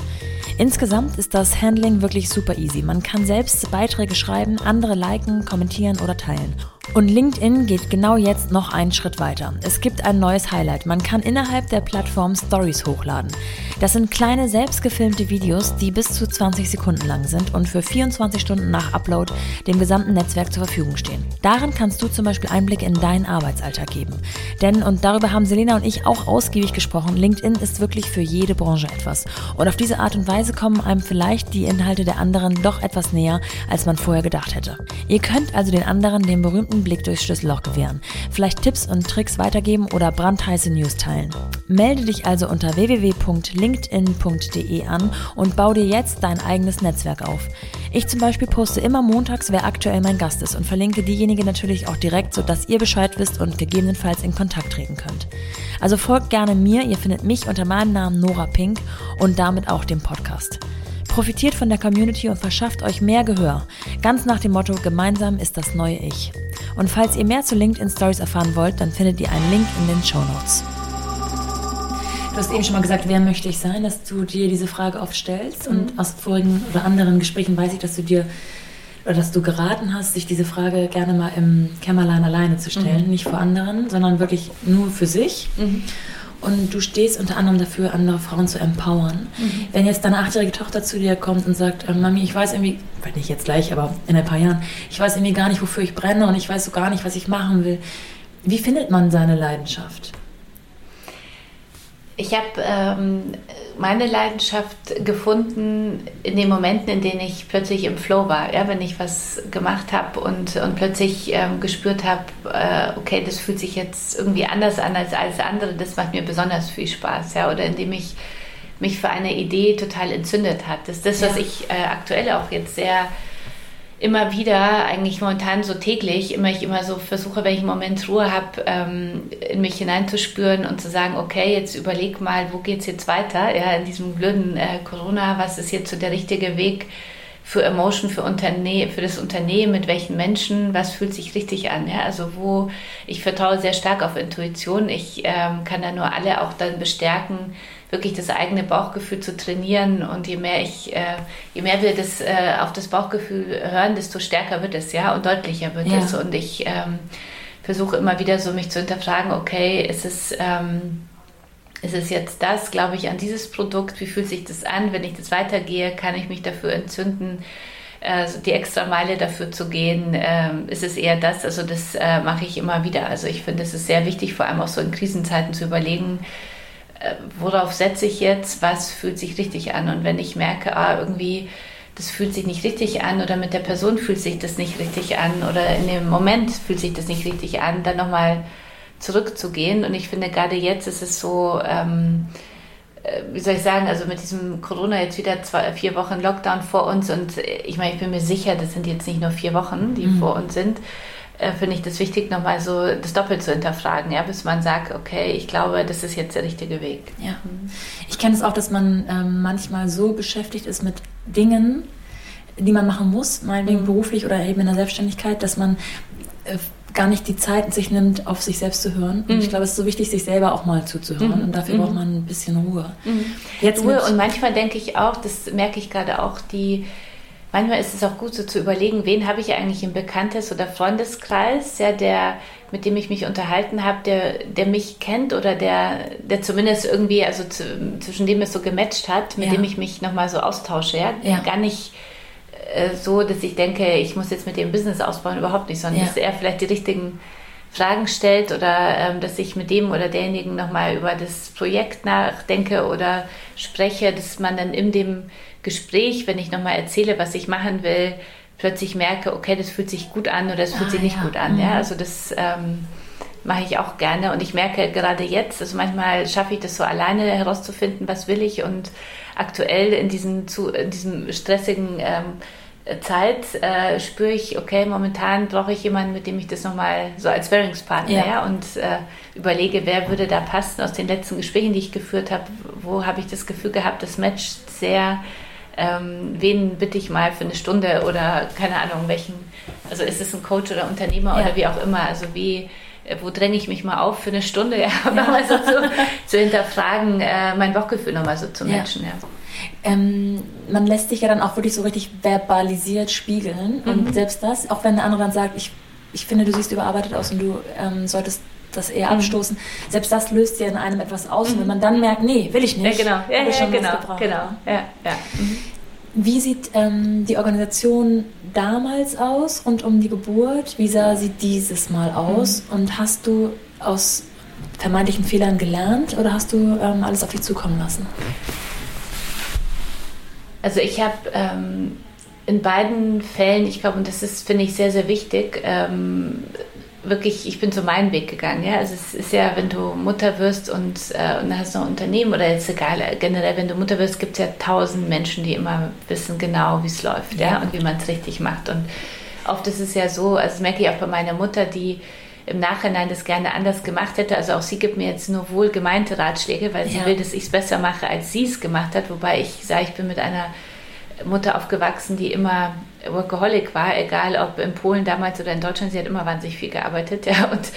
Insgesamt ist das Handling wirklich super easy. Man kann selbst Beiträge schreiben, andere liken, kommentieren oder teilen. Und LinkedIn geht genau jetzt noch einen Schritt weiter. Es gibt ein neues Highlight. Man kann innerhalb der Plattform Stories hochladen. Das sind kleine selbstgefilmte Videos, die bis zu 20 Sekunden lang sind und für 24 Stunden nach Upload dem gesamten Netzwerk zur Verfügung stehen. Darin kannst du zum Beispiel Einblick in deinen Arbeitsalltag geben. Denn, und darüber haben Selena und ich auch ausgiebig gesprochen, LinkedIn ist wirklich für jede Branche etwas. Und auf diese Art und Weise kommen einem vielleicht die Inhalte der anderen doch etwas näher, als man vorher gedacht hätte. Ihr könnt also den anderen den berühmten einen Blick durchs Schlüsselloch gewähren, vielleicht Tipps und Tricks weitergeben oder brandheiße News teilen. Melde dich also unter www.linkedin.de an und bau dir jetzt dein eigenes Netzwerk auf. Ich zum Beispiel poste immer montags, wer aktuell mein Gast ist und verlinke diejenige natürlich auch direkt, sodass ihr Bescheid wisst und gegebenenfalls in Kontakt treten könnt. Also folgt gerne mir, ihr findet mich unter meinem Namen Nora Pink und damit auch dem Podcast. Profitiert von der Community und verschafft euch mehr Gehör. Ganz nach dem Motto, gemeinsam ist das neue Ich. Und falls ihr mehr zu LinkedIn Stories erfahren wollt, dann findet ihr einen Link in den Show Notes. Du hast eben schon mal gesagt, wer möchte ich sein, dass du dir diese Frage oft stellst. Mhm. Und aus vorigen oder anderen Gesprächen weiß ich, dass du dir oder dass du geraten hast, sich diese Frage gerne mal im Kämmerlein alleine zu stellen. Mhm. Nicht vor anderen, sondern wirklich nur für sich. Mhm. Und du stehst unter anderem dafür, andere Frauen zu empowern. Mhm. Wenn jetzt deine achtjährige Tochter zu dir kommt und sagt, äh, Mami, ich weiß irgendwie, vielleicht nicht jetzt gleich, aber in ein paar Jahren, ich weiß irgendwie gar nicht, wofür ich brenne und ich weiß so gar nicht, was ich machen will. Wie findet man seine Leidenschaft? Ich habe ähm, meine Leidenschaft gefunden in den Momenten, in denen ich plötzlich im Flow war. Ja, wenn ich was gemacht habe und, und plötzlich ähm, gespürt habe, äh, okay, das fühlt sich jetzt irgendwie anders an als alles andere, das macht mir besonders viel Spaß. Ja, oder indem ich mich für eine Idee total entzündet hat. Das ist das, was ich äh, aktuell auch jetzt sehr immer wieder, eigentlich momentan so täglich, immer ich immer so versuche, wenn ich einen Moment Ruhe habe, ähm, in mich hineinzuspüren und zu sagen, okay, jetzt überleg mal, wo geht es jetzt weiter? Ja, in diesem blöden äh, Corona, was ist jetzt so der richtige Weg für Emotion, für, Unterne für das Unternehmen, mit welchen Menschen, was fühlt sich richtig an? Ja? Also wo, ich vertraue sehr stark auf Intuition. Ich ähm, kann da nur alle auch dann bestärken, wirklich das eigene Bauchgefühl zu trainieren. Und je mehr ich, äh, je mehr wir das äh, auf das Bauchgefühl hören, desto stärker wird es, ja, und deutlicher wird ja. es. Und ich ähm, versuche immer wieder so mich zu hinterfragen, okay, ist es, ähm, ist es jetzt das, glaube ich, an dieses Produkt, wie fühlt sich das an, wenn ich das weitergehe, kann ich mich dafür entzünden, also die extra Meile dafür zu gehen, äh, ist es eher das, also das äh, mache ich immer wieder. Also ich finde, es ist sehr wichtig, vor allem auch so in Krisenzeiten zu überlegen, worauf setze ich jetzt, was fühlt sich richtig an. Und wenn ich merke, ah, irgendwie, das fühlt sich nicht richtig an oder mit der Person fühlt sich das nicht richtig an oder in dem Moment fühlt sich das nicht richtig an, dann nochmal zurückzugehen. Und ich finde, gerade jetzt ist es so, ähm, äh, wie soll ich sagen, also mit diesem Corona jetzt wieder zwei, vier Wochen Lockdown vor uns und ich meine, ich bin mir sicher, das sind jetzt nicht nur vier Wochen, die mhm. vor uns sind, äh, finde ich das wichtig, nochmal so das doppelt zu hinterfragen, ja, bis man sagt, okay, ich glaube, das ist jetzt der richtige Weg. Ja. Ich kenne es auch, dass man ähm, manchmal so beschäftigt ist mit Dingen, die man machen muss, meinetwegen mhm. beruflich oder eben in der Selbstständigkeit, dass man äh, gar nicht die Zeit sich nimmt, auf sich selbst zu hören. Und mhm. ich glaube, es ist so wichtig, sich selber auch mal zuzuhören. Mhm. Und dafür mhm. braucht man ein bisschen Ruhe. Mhm. Jetzt Ruhe und manchmal denke ich auch, das merke ich gerade auch, die manchmal ist es auch gut, so zu überlegen, wen habe ich eigentlich im Bekanntes- oder Freundeskreis, ja, der, mit dem ich mich unterhalten habe, der, der mich kennt oder der, der zumindest irgendwie, also zu, zwischen dem es so gematcht hat, mit ja. dem ich mich nochmal so austausche, ja? ja. Gar nicht äh, so, dass ich denke, ich muss jetzt mit dem Business ausbauen, überhaupt nicht, sondern ja. dass er vielleicht die richtigen Fragen stellt oder ähm, dass ich mit dem oder derjenigen nochmal über das Projekt nachdenke oder spreche, dass man dann in dem Gespräch, wenn ich nochmal erzähle, was ich machen will, plötzlich merke, okay, das fühlt sich gut an oder das fühlt ah, sich nicht ja. gut an. Mhm. Ja? Also das ähm, mache ich auch gerne und ich merke gerade jetzt, also manchmal schaffe ich das so alleine herauszufinden, was will ich und aktuell in, diesen, zu, in diesem stressigen ähm, Zeit äh, spüre ich, okay, momentan brauche ich jemanden, mit dem ich das nochmal so als Bearingspartner ja. ja und äh, überlege, wer würde da passen aus den letzten Gesprächen, die ich geführt habe, wo habe ich das Gefühl gehabt, das matcht sehr ähm, wen bitte ich mal für eine Stunde oder keine Ahnung, welchen, also ist es ein Coach oder Unternehmer ja. oder wie auch immer, also wie, äh, wo dränge ich mich mal auf für eine Stunde, ja, ja. nochmal so zu, zu hinterfragen, äh, mein Bauchgefühl nochmal so zu matchen, ja. ja. Ähm, man lässt sich ja dann auch wirklich so richtig verbalisiert spiegeln mhm. und selbst das, auch wenn der andere dann sagt, ich, ich finde, du siehst überarbeitet aus und du ähm, solltest das eher mhm. abstoßen. Selbst das löst ja in einem etwas aus. Mhm. Und wenn man dann merkt, nee, will ich nicht. Ja, genau. Ja, ja, genau, genau. Ja, ja. Mhm. Wie sieht ähm, die Organisation damals aus rund um die Geburt? Wie sah sie dieses Mal aus? Mhm. Und hast du aus vermeintlichen Fehlern gelernt oder hast du ähm, alles auf dich zukommen lassen? Also ich habe ähm, in beiden Fällen, ich glaube, und das ist, finde ich, sehr, sehr wichtig, ähm, wirklich, ich bin so meinen Weg gegangen. Ja? Also es ist ja, wenn du Mutter wirst und, äh, und hast noch ein Unternehmen oder jetzt egal, generell, wenn du Mutter wirst, gibt es ja tausend Menschen, die immer wissen genau, wie es läuft ja. ja? und wie man es richtig macht. Und oft ist es ja so, also das merke ich auch bei meiner Mutter, die im Nachhinein das gerne anders gemacht hätte. Also auch sie gibt mir jetzt nur wohl gemeinte Ratschläge, weil sie ja. will, dass ich es besser mache, als sie es gemacht hat. Wobei ich sage, ich bin mit einer Mutter aufgewachsen, die immer Workaholic war, egal ob in Polen damals oder in Deutschland, sie hat immer wahnsinnig viel gearbeitet, ja, und,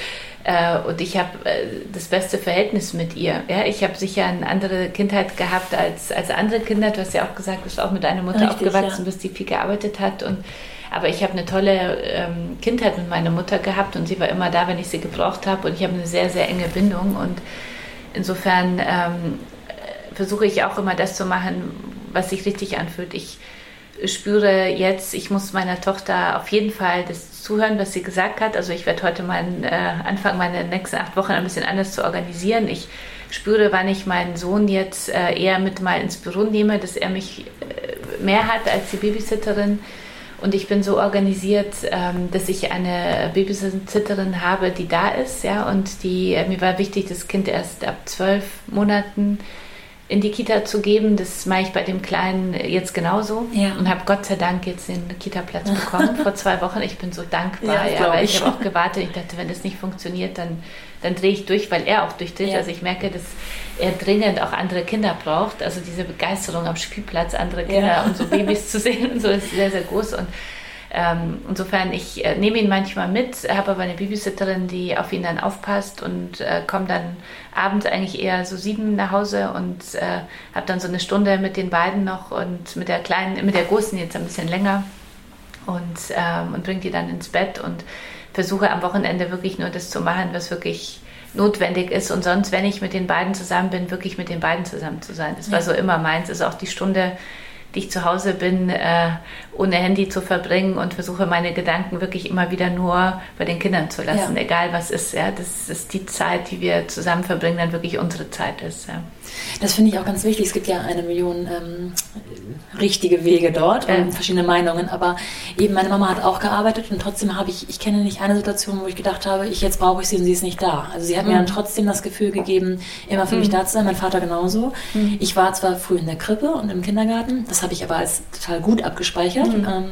äh, und ich habe äh, das beste Verhältnis mit ihr, ja, ich habe sicher eine andere Kindheit gehabt als, als andere Kinder, du hast ja auch gesagt, du bist auch mit einer Mutter Richtig, aufgewachsen ja. bist, die viel gearbeitet hat. Und aber ich habe eine tolle ähm, Kindheit mit meiner Mutter gehabt und sie war immer da, wenn ich sie gebraucht habe. Und ich habe eine sehr, sehr enge Bindung. Und insofern ähm, versuche ich auch immer das zu machen, was sich richtig anfühlt. Ich spüre jetzt, ich muss meiner Tochter auf jeden Fall das zuhören, was sie gesagt hat. Also ich werde heute mal äh, anfangen, meine nächsten acht Wochen ein bisschen anders zu organisieren. Ich spüre, wann ich meinen Sohn jetzt äh, eher mit mal ins Büro nehme, dass er mich äh, mehr hat als die Babysitterin. Und ich bin so organisiert, ähm, dass ich eine Babysitterin habe, die da ist, ja, und die äh, mir war wichtig, das Kind erst ab zwölf Monaten in die Kita zu geben. Das mache ich bei dem Kleinen jetzt genauso. Ja. Und habe Gott sei Dank jetzt den Kita-Platz bekommen vor zwei Wochen. Ich bin so dankbar, ja, ja weil ich, ich habe auch gewartet. Ich dachte, wenn das nicht funktioniert, dann, dann drehe ich durch, weil er auch durchdreht. Ja. Also ich merke, dass er dringend auch andere Kinder braucht. Also diese Begeisterung am Spielplatz, andere Kinder und so Babys zu sehen und so ist sehr, sehr groß. Und ähm, insofern, ich äh, nehme ihn manchmal mit, habe aber eine Babysitterin, die auf ihn dann aufpasst und äh, komme dann abends eigentlich eher so sieben nach Hause und äh, habe dann so eine Stunde mit den beiden noch und mit der kleinen, mit der großen jetzt ein bisschen länger und, ähm, und bringe die dann ins Bett und versuche am Wochenende wirklich nur das zu machen, was wirklich notwendig ist und sonst, wenn ich mit den beiden zusammen bin, wirklich mit den beiden zusammen zu sein. Das ja. war so immer meins, ist auch die Stunde die ich zu Hause bin, äh, ohne Handy zu verbringen und versuche meine Gedanken wirklich immer wieder nur bei den Kindern zu lassen, ja. egal was ist. Ja, das ist die Zeit, die wir zusammen verbringen, dann wirklich unsere Zeit ist. Ja. Das finde ich auch ganz wichtig. Es gibt ja eine Million ähm, richtige Wege dort und verschiedene Meinungen. Aber eben meine Mama hat auch gearbeitet und trotzdem habe ich, ich kenne nicht eine Situation, wo ich gedacht habe, ich jetzt brauche ich sie und sie ist nicht da. Also sie hat mhm. mir dann trotzdem das Gefühl gegeben, immer für mhm. mich da zu sein. Mein Vater genauso. Mhm. Ich war zwar früh in der Krippe und im Kindergarten, das habe ich aber als total gut abgespeichert. Mhm. Ähm,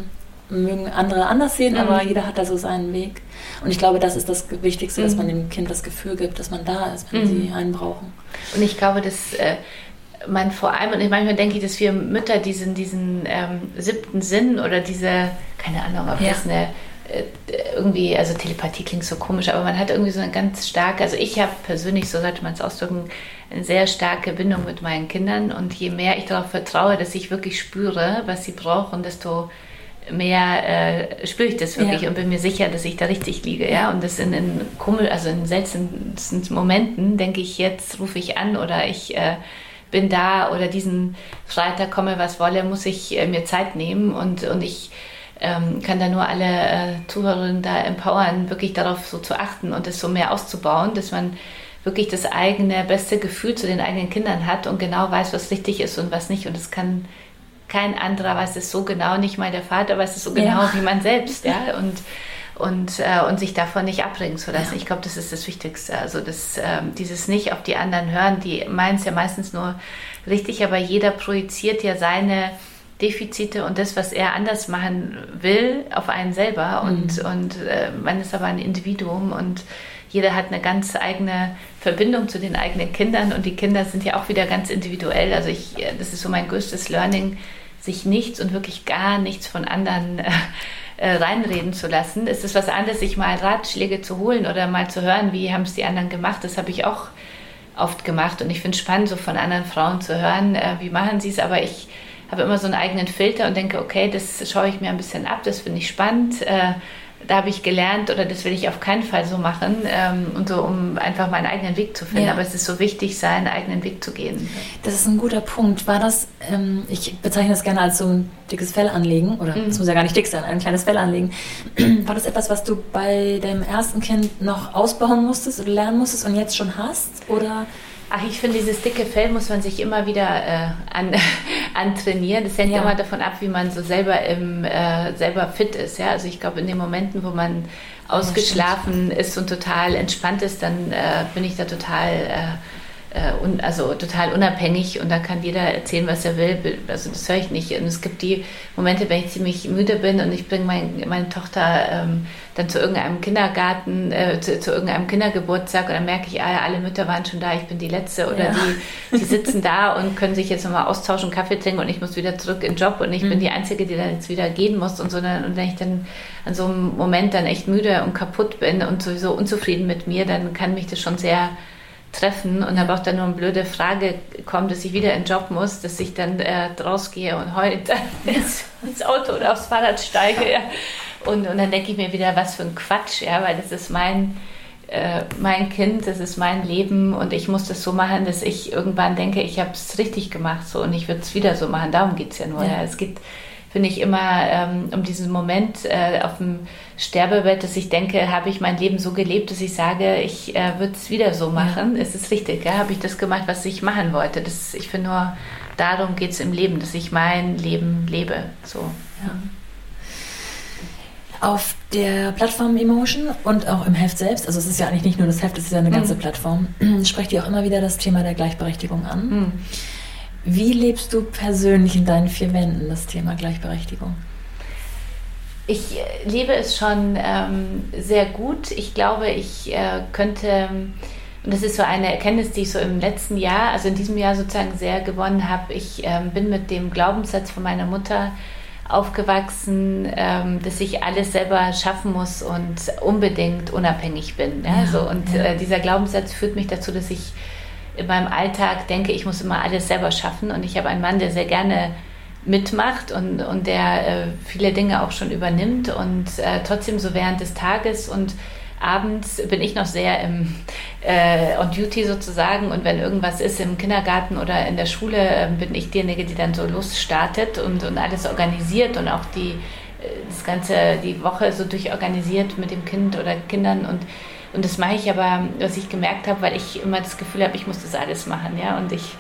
mögen andere anders sehen, mhm. aber jeder hat da so seinen Weg. Und ich glaube, das ist das Wichtigste, dass man mhm. dem Kind das Gefühl gibt, dass man da ist, wenn mhm. sie einen brauchen. Und ich glaube, dass äh, man vor allem, und manchmal denke ich, dass wir Mütter diesen, diesen ähm, siebten Sinn oder diese, keine Ahnung, ob ja. das eine äh, irgendwie, also Telepathie klingt so komisch, aber man hat irgendwie so eine ganz starke, also ich habe persönlich, so sollte man es ausdrücken, eine sehr starke Bindung mit meinen Kindern und je mehr ich darauf vertraue, dass ich wirklich spüre, was sie brauchen, desto mehr äh, spüre ich das wirklich ja. und bin mir sicher, dass ich da richtig liege. Ja? Und das in, in Kummel, also in seltensten Momenten denke ich, jetzt rufe ich an oder ich äh, bin da oder diesen Freitag komme, was wolle, muss ich äh, mir Zeit nehmen und, und ich ähm, kann da nur alle äh, Zuhörerinnen da empowern, wirklich darauf so zu achten und das so mehr auszubauen, dass man wirklich das eigene beste Gefühl zu den eigenen Kindern hat und genau weiß, was richtig ist und was nicht. Und das kann kein anderer weiß es so genau, nicht mal der Vater weiß es so genau ja. wie man selbst, ja, und und, äh, und sich davon nicht abbringen zu lassen. Ja. Ich glaube, das ist das Wichtigste. Also das, äh, dieses nicht auf die anderen hören, die meinen es ja meistens nur richtig, aber jeder projiziert ja seine Defizite und das, was er anders machen will, auf einen selber. Mhm. Und, und äh, man ist aber ein Individuum und jeder hat eine ganz eigene Verbindung zu den eigenen Kindern und die Kinder sind ja auch wieder ganz individuell. Also ich, äh, das ist so mein größtes Learning sich nichts und wirklich gar nichts von anderen äh, reinreden zu lassen. Es ist was anderes, sich mal Ratschläge zu holen oder mal zu hören, wie haben es die anderen gemacht. Das habe ich auch oft gemacht und ich finde es spannend, so von anderen Frauen zu hören, äh, wie machen sie es. Aber ich habe immer so einen eigenen Filter und denke, okay, das schaue ich mir ein bisschen ab, das finde ich spannend. Äh, da habe ich gelernt oder das will ich auf keinen Fall so machen ähm, und so, um einfach meinen eigenen Weg zu finden. Ja. Aber es ist so wichtig, seinen eigenen Weg zu gehen. Das ist ein guter Punkt. War das, ähm, ich bezeichne das gerne als so ein dickes Fell anlegen oder es mhm. muss ja gar nicht dick sein, ein kleines Fell anlegen. War das etwas, was du bei deinem ersten Kind noch ausbauen musstest oder lernen musstest und jetzt schon hast? Oder Ach, ich finde, dieses dicke Fell muss man sich immer wieder äh, an, antrainieren. Das hängt ja. immer davon ab, wie man so selber, im, äh, selber fit ist. Ja? Also ich glaube, in den Momenten, wo man ausgeschlafen ist und total entspannt ist, dann äh, bin ich da total äh, äh, un, also total unabhängig und dann kann jeder erzählen, was er will. Also das höre ich nicht. Und es gibt die Momente, wenn ich ziemlich müde bin und ich bringe mein, meine Tochter ähm, dann zu irgendeinem Kindergarten, äh, zu, zu, irgendeinem Kindergeburtstag und dann merke ich, ah, alle Mütter waren schon da, ich bin die Letzte oder ja. die, die sitzen da und können sich jetzt nochmal austauschen, Kaffee trinken und ich muss wieder zurück in den Job und ich mhm. bin die Einzige, die dann jetzt wieder gehen muss und so. Und wenn ich dann an so einem Moment dann echt müde und kaputt bin und sowieso unzufrieden mit mir, dann kann mich das schon sehr treffen und aber auch dann nur eine blöde Frage kommt, dass ich wieder in den Job muss, dass ich dann äh, rausgehe und heute ins, ins, Auto oder aufs Fahrrad steige. Ja. Und, und dann denke ich mir wieder, was für ein Quatsch, ja, weil das ist mein, äh, mein Kind, das ist mein Leben und ich muss das so machen, dass ich irgendwann denke, ich habe es richtig gemacht so und ich würde es wieder so machen. Darum geht es ja nur. Ja. ja. Es geht finde ich immer ähm, um diesen Moment äh, auf dem Sterbebett, dass ich denke, habe ich mein Leben so gelebt, dass ich sage, ich äh, würde es wieder so machen. Ja. Ist es richtig? Ja? Habe ich das gemacht, was ich machen wollte? Das, ich finde nur, darum geht es im Leben, dass ich mein Leben lebe. So. Ja. Auf der Plattform Emotion und auch im Heft selbst, also es ist ja eigentlich nicht nur das Heft, es ist ja eine ganze mhm. Plattform, sprecht ihr auch immer wieder das Thema der Gleichberechtigung an. Mhm. Wie lebst du persönlich in deinen vier Wänden das Thema Gleichberechtigung? Ich lebe es schon ähm, sehr gut. Ich glaube, ich äh, könnte, und das ist so eine Erkenntnis, die ich so im letzten Jahr, also in diesem Jahr sozusagen sehr gewonnen habe. Ich ähm, bin mit dem Glaubenssatz von meiner Mutter aufgewachsen, ähm, dass ich alles selber schaffen muss und unbedingt unabhängig bin. Ja? Ja, so, und ja. äh, dieser Glaubenssatz führt mich dazu, dass ich in meinem Alltag denke, ich muss immer alles selber schaffen. Und ich habe einen Mann, der sehr gerne mitmacht und, und der äh, viele Dinge auch schon übernimmt. Und äh, trotzdem so während des Tages und abends bin ich noch sehr im, äh, on duty sozusagen. Und wenn irgendwas ist im Kindergarten oder in der Schule, äh, bin ich diejenige, die dann so losstartet und, und alles organisiert und auch die, äh, das Ganze, die Woche so durchorganisiert mit dem Kind oder Kindern. Und und das mache ich aber, was ich gemerkt habe, weil ich immer das Gefühl habe, ich muss das alles machen, ja. Und ich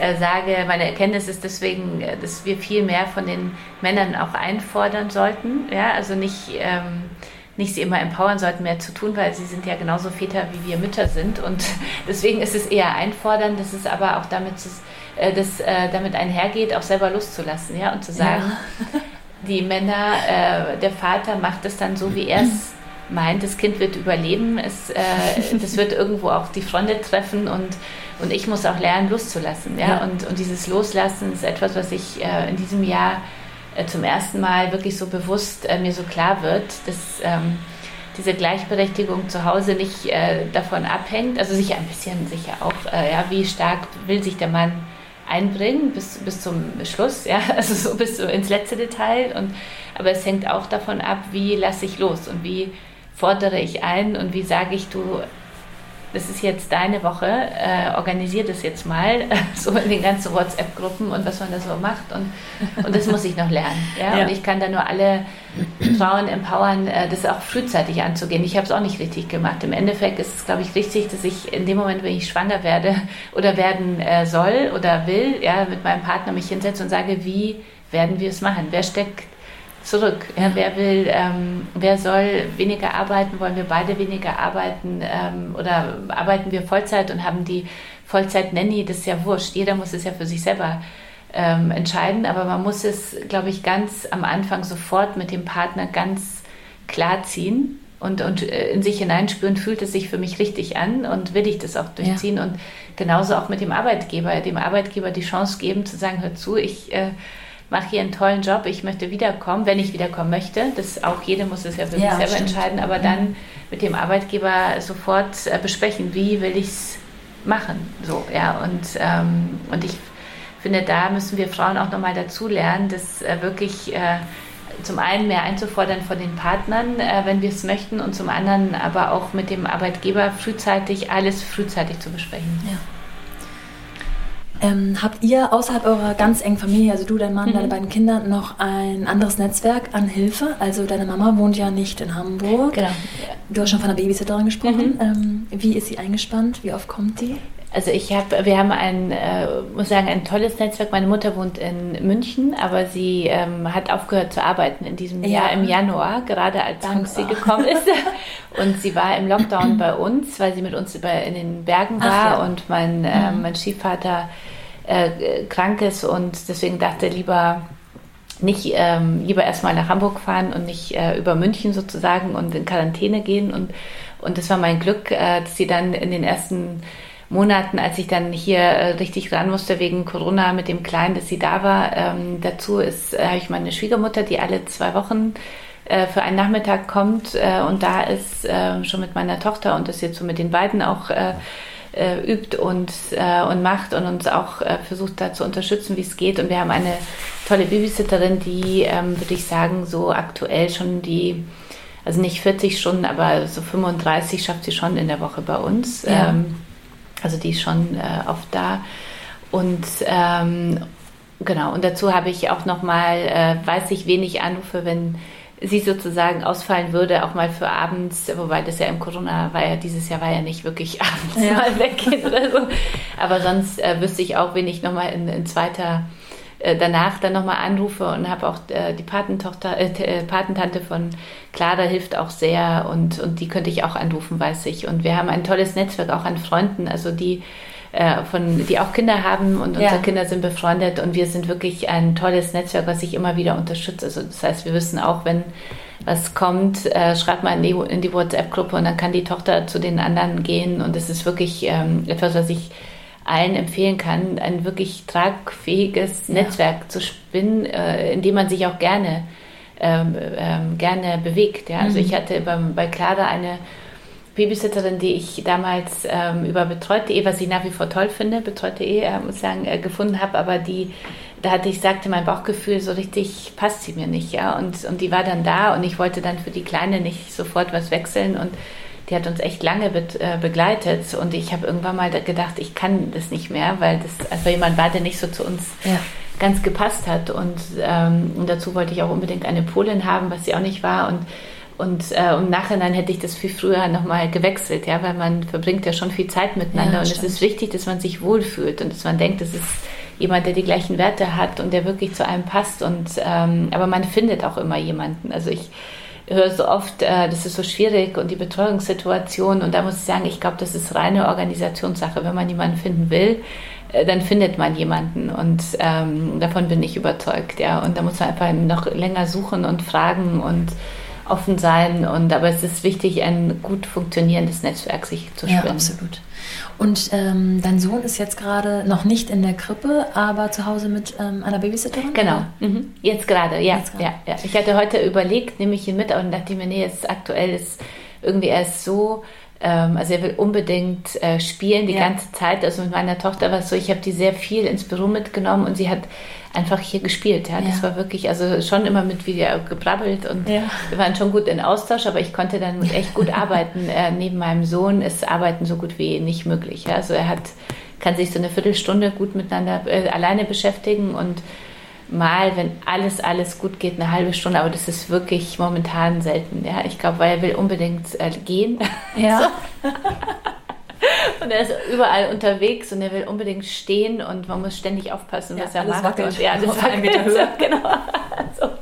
äh, sage, meine Erkenntnis ist deswegen, äh, dass wir viel mehr von den Männern auch einfordern sollten, ja. Also nicht ähm, nicht sie immer empowern sollten, mehr zu tun, weil sie sind ja genauso Väter, wie wir Mütter sind. Und deswegen ist es eher einfordern, dass es aber auch damit, äh, das, äh, damit einhergeht, auch selber loszulassen ja? und zu sagen, ja. die Männer, äh, der Vater macht es dann so, wie er es meint, das Kind wird überleben, es, äh, das wird irgendwo auch die Fronte treffen und, und ich muss auch lernen, loszulassen. Ja? ja. Und, und dieses Loslassen ist etwas, was ich äh, in diesem Jahr äh, zum ersten Mal wirklich so bewusst äh, mir so klar wird, dass ähm, diese Gleichberechtigung zu Hause nicht äh, davon abhängt, also sicher ein bisschen sicher auch, äh, ja, wie stark will sich der Mann einbringen bis, bis zum Schluss, ja, also so bis so ins letzte Detail. Und, aber es hängt auch davon ab, wie lasse ich los und wie fordere ich ein und wie sage ich, du, das ist jetzt deine Woche, äh, organisier das jetzt mal, so in den ganzen WhatsApp-Gruppen und was man da so macht. Und, und das muss ich noch lernen. Ja? ja. Und ich kann da nur alle Frauen empowern, äh, das auch frühzeitig anzugehen. Ich habe es auch nicht richtig gemacht. Im Endeffekt ist es, glaube ich, richtig, dass ich in dem Moment, wenn ich schwanger werde oder werden äh, soll oder will, ja, mit meinem Partner mich hinsetze und sage, wie werden wir es machen? Wer steckt zurück. Ja, wer will, ähm, wer soll weniger arbeiten? Wollen wir beide weniger arbeiten? Ähm, oder arbeiten wir Vollzeit und haben die Vollzeit-Nanny? Das ist ja wurscht. Jeder muss es ja für sich selber ähm, entscheiden. Aber man muss es, glaube ich, ganz am Anfang sofort mit dem Partner ganz klar ziehen und, und äh, in sich hineinspüren, fühlt es sich für mich richtig an und will ich das auch durchziehen. Ja. Und genauso auch mit dem Arbeitgeber, dem Arbeitgeber die Chance geben zu sagen, hör zu, ich äh, mache hier einen tollen Job, ich möchte wiederkommen, wenn ich wiederkommen möchte. Das auch jeder muss es ja für ja, sich selber stimmt. entscheiden, aber dann mit dem Arbeitgeber sofort äh, besprechen, wie will ich es machen. So, ja, und, ähm, und ich finde, da müssen wir Frauen auch nochmal dazu lernen, das äh, wirklich äh, zum einen mehr einzufordern von den Partnern, äh, wenn wir es möchten, und zum anderen aber auch mit dem Arbeitgeber frühzeitig alles frühzeitig zu besprechen. Ja. Ähm, habt ihr außerhalb eurer ganz engen Familie, also du, dein Mann, mhm. deine beiden Kinder, noch ein anderes Netzwerk an Hilfe? Also deine Mama wohnt ja nicht in Hamburg. Genau. Du hast schon von einer Babysitterin gesprochen. Mhm. Ähm, wie ist sie eingespannt? Wie oft kommt die? Also ich habe, wir haben ein, äh, muss sagen, ein tolles Netzwerk. Meine Mutter wohnt in München, aber sie ähm, hat aufgehört zu arbeiten in diesem ja. Jahr im Januar, gerade als sie gekommen ist. und sie war im Lockdown bei uns, weil sie mit uns über, in den Bergen war ja. und mein, äh, mein Stiefvater äh, krank ist und deswegen dachte lieber nicht ähm, lieber erstmal nach Hamburg fahren und nicht äh, über München sozusagen und in Quarantäne gehen und und das war mein Glück, äh, dass sie dann in den ersten Monaten, als ich dann hier äh, richtig ran musste wegen Corona mit dem Kleinen, dass sie da war. Ähm, dazu ist äh, habe ich meine Schwiegermutter, die alle zwei Wochen äh, für einen Nachmittag kommt und da ist schon mit meiner Tochter und das jetzt so mit den beiden auch übt und, und macht und uns auch versucht da zu unterstützen, wie es geht. Und wir haben eine tolle Babysitterin, die, ähm, würde ich sagen, so aktuell schon die also nicht 40 Stunden, aber so 35 schafft sie schon in der Woche bei uns. Ja. Ähm, also die ist schon äh, oft da. Und ähm, genau, und dazu habe ich auch nochmal, äh, weiß ich, wenig Anrufe, wenn sie sozusagen ausfallen würde, auch mal für abends, wobei das ja im Corona war ja, dieses Jahr war ja nicht wirklich abends ja. mal weggehen oder so. Aber sonst äh, wüsste ich auch, wen ich nochmal in, in zweiter äh, danach dann nochmal anrufe und habe auch äh, die Patentochter, äh, äh, Patentante von Clara hilft auch sehr und, und die könnte ich auch anrufen, weiß ich. Und wir haben ein tolles Netzwerk auch an Freunden, also die äh, von, die auch Kinder haben und unsere ja. Kinder sind befreundet und wir sind wirklich ein tolles Netzwerk, was ich immer wieder unterstütze. Also das heißt, wir wissen auch, wenn was kommt, äh, schreibt mal in die, die WhatsApp-Gruppe und dann kann die Tochter zu den anderen gehen und es ist wirklich ähm, etwas, was ich allen empfehlen kann, ein wirklich tragfähiges ja. Netzwerk zu spinnen, äh, in dem man sich auch gerne, ähm, ähm, gerne bewegt. Ja? Also mhm. ich hatte beim, bei Clara eine Babysitterin, die ich damals ähm, über betreute.de, was ich nach wie vor toll finde, betreute.de, äh, muss ich sagen, äh, gefunden habe, aber die, da hatte ich, sagte mein Bauchgefühl, so richtig passt sie mir nicht, ja, und, und die war dann da und ich wollte dann für die Kleine nicht sofort was wechseln und die hat uns echt lange be äh, begleitet und ich habe irgendwann mal gedacht, ich kann das nicht mehr, weil das einfach jemand war, der nicht so zu uns ja. ganz gepasst hat und, ähm, und dazu wollte ich auch unbedingt eine Polin haben, was sie auch nicht war und und äh, im Nachhinein hätte ich das viel früher nochmal gewechselt, ja, weil man verbringt ja schon viel Zeit miteinander ja, und stimmt. es ist wichtig, dass man sich wohlfühlt und dass man denkt, das ist jemand, der die gleichen Werte hat und der wirklich zu einem passt. Und ähm, aber man findet auch immer jemanden. Also ich höre so oft, äh, das ist so schwierig und die Betreuungssituation. Und da muss ich sagen, ich glaube, das ist reine Organisationssache. Wenn man jemanden finden will, äh, dann findet man jemanden. Und ähm, davon bin ich überzeugt. Ja. Und da muss man einfach noch länger suchen und fragen und offen sein. Und aber es ist wichtig, ein gut funktionierendes Netzwerk sich zu spinnen. Ja, absolut. Und ähm, dein Sohn ist jetzt gerade noch nicht in der Krippe, aber zu Hause mit ähm, einer Babysitterin? Genau, mhm. jetzt gerade, ja, jetzt ja, ja. Ich hatte heute überlegt, nehme ich ihn mit und dachte mir, nee, jetzt aktuell ist irgendwie erst so ähm, also er will unbedingt äh, spielen die ja. ganze Zeit. Also mit meiner Tochter war es so, ich habe die sehr viel ins Büro mitgenommen und sie hat einfach hier gespielt. Ja, das ja. war wirklich, also schon immer mit Video gebrabbelt und ja. wir waren schon gut in Austausch, aber ich konnte dann echt gut arbeiten. Äh, neben meinem Sohn ist Arbeiten so gut wie nicht möglich. Ja? Also er hat, kann sich so eine Viertelstunde gut miteinander äh, alleine beschäftigen und mal, wenn alles, alles gut geht, eine halbe Stunde, aber das ist wirklich momentan selten. Ja, ich glaube, weil er will unbedingt äh, gehen. Ja. Und er ist überall unterwegs und er will unbedingt stehen und man muss ständig aufpassen, was ja, er macht. Wackelt. Und, ja, das war ein Meter Höhe. Genau. Also.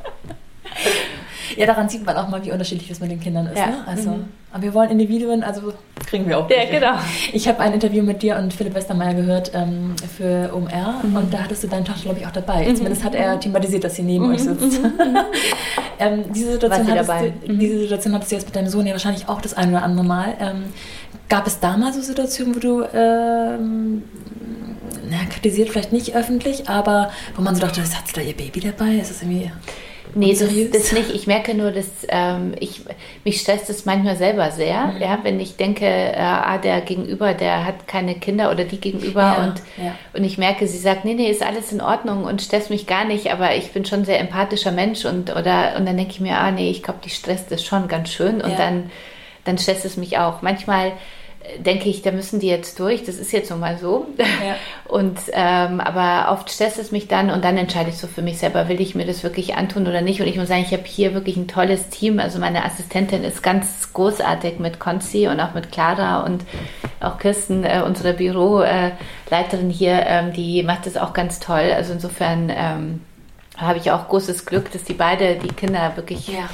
Ja, daran sieht man auch mal, wie unterschiedlich es mit den Kindern ist. Ja. Ne? Also, mhm. Aber wir wollen Individuen, also kriegen wir auch. Ja, genau. Ich habe ein Interview mit dir und Philipp Westermeier gehört ähm, für OMR mhm. und da hattest du deine Tochter, glaube ich, auch dabei. Mhm. Zumindest hat er thematisiert, dass sie neben mhm. euch sitzt. Mhm. ähm, diese, Situation hattest du, mhm. diese Situation hattest du jetzt mit deinem Sohn ja wahrscheinlich auch das ein oder andere Mal. Ähm, Gab es da mal so Situationen, wo du, ähm, na, kritisiert vielleicht nicht öffentlich, aber wo man so dachte, hat sie da ihr Baby dabei? Ist das irgendwie. Nee, das, das, nicht. Ich merke nur, dass ähm, ich, mich stresst es manchmal selber sehr, mhm. ja, wenn ich denke, äh, ah, der Gegenüber, der hat keine Kinder oder die Gegenüber ja, und, ja. und ich merke, sie sagt, nee, nee, ist alles in Ordnung und stresst mich gar nicht, aber ich bin schon ein sehr empathischer Mensch und, oder, und dann denke ich mir, ah, nee, ich glaube, die stresst das schon ganz schön und ja. dann, dann stresst es mich auch. Manchmal denke ich, da müssen die jetzt durch. Das ist jetzt nun mal so. Ja. Und ähm, aber oft stresst es mich dann und dann entscheide ich so für mich selber, will ich mir das wirklich antun oder nicht. Und ich muss sagen, ich habe hier wirklich ein tolles Team. Also meine Assistentin ist ganz großartig mit Konzi und auch mit Clara und auch Kirsten, äh, unsere Büroleiterin hier, ähm, die macht das auch ganz toll. Also insofern ähm, habe ich auch großes Glück, dass die beide die Kinder wirklich ja.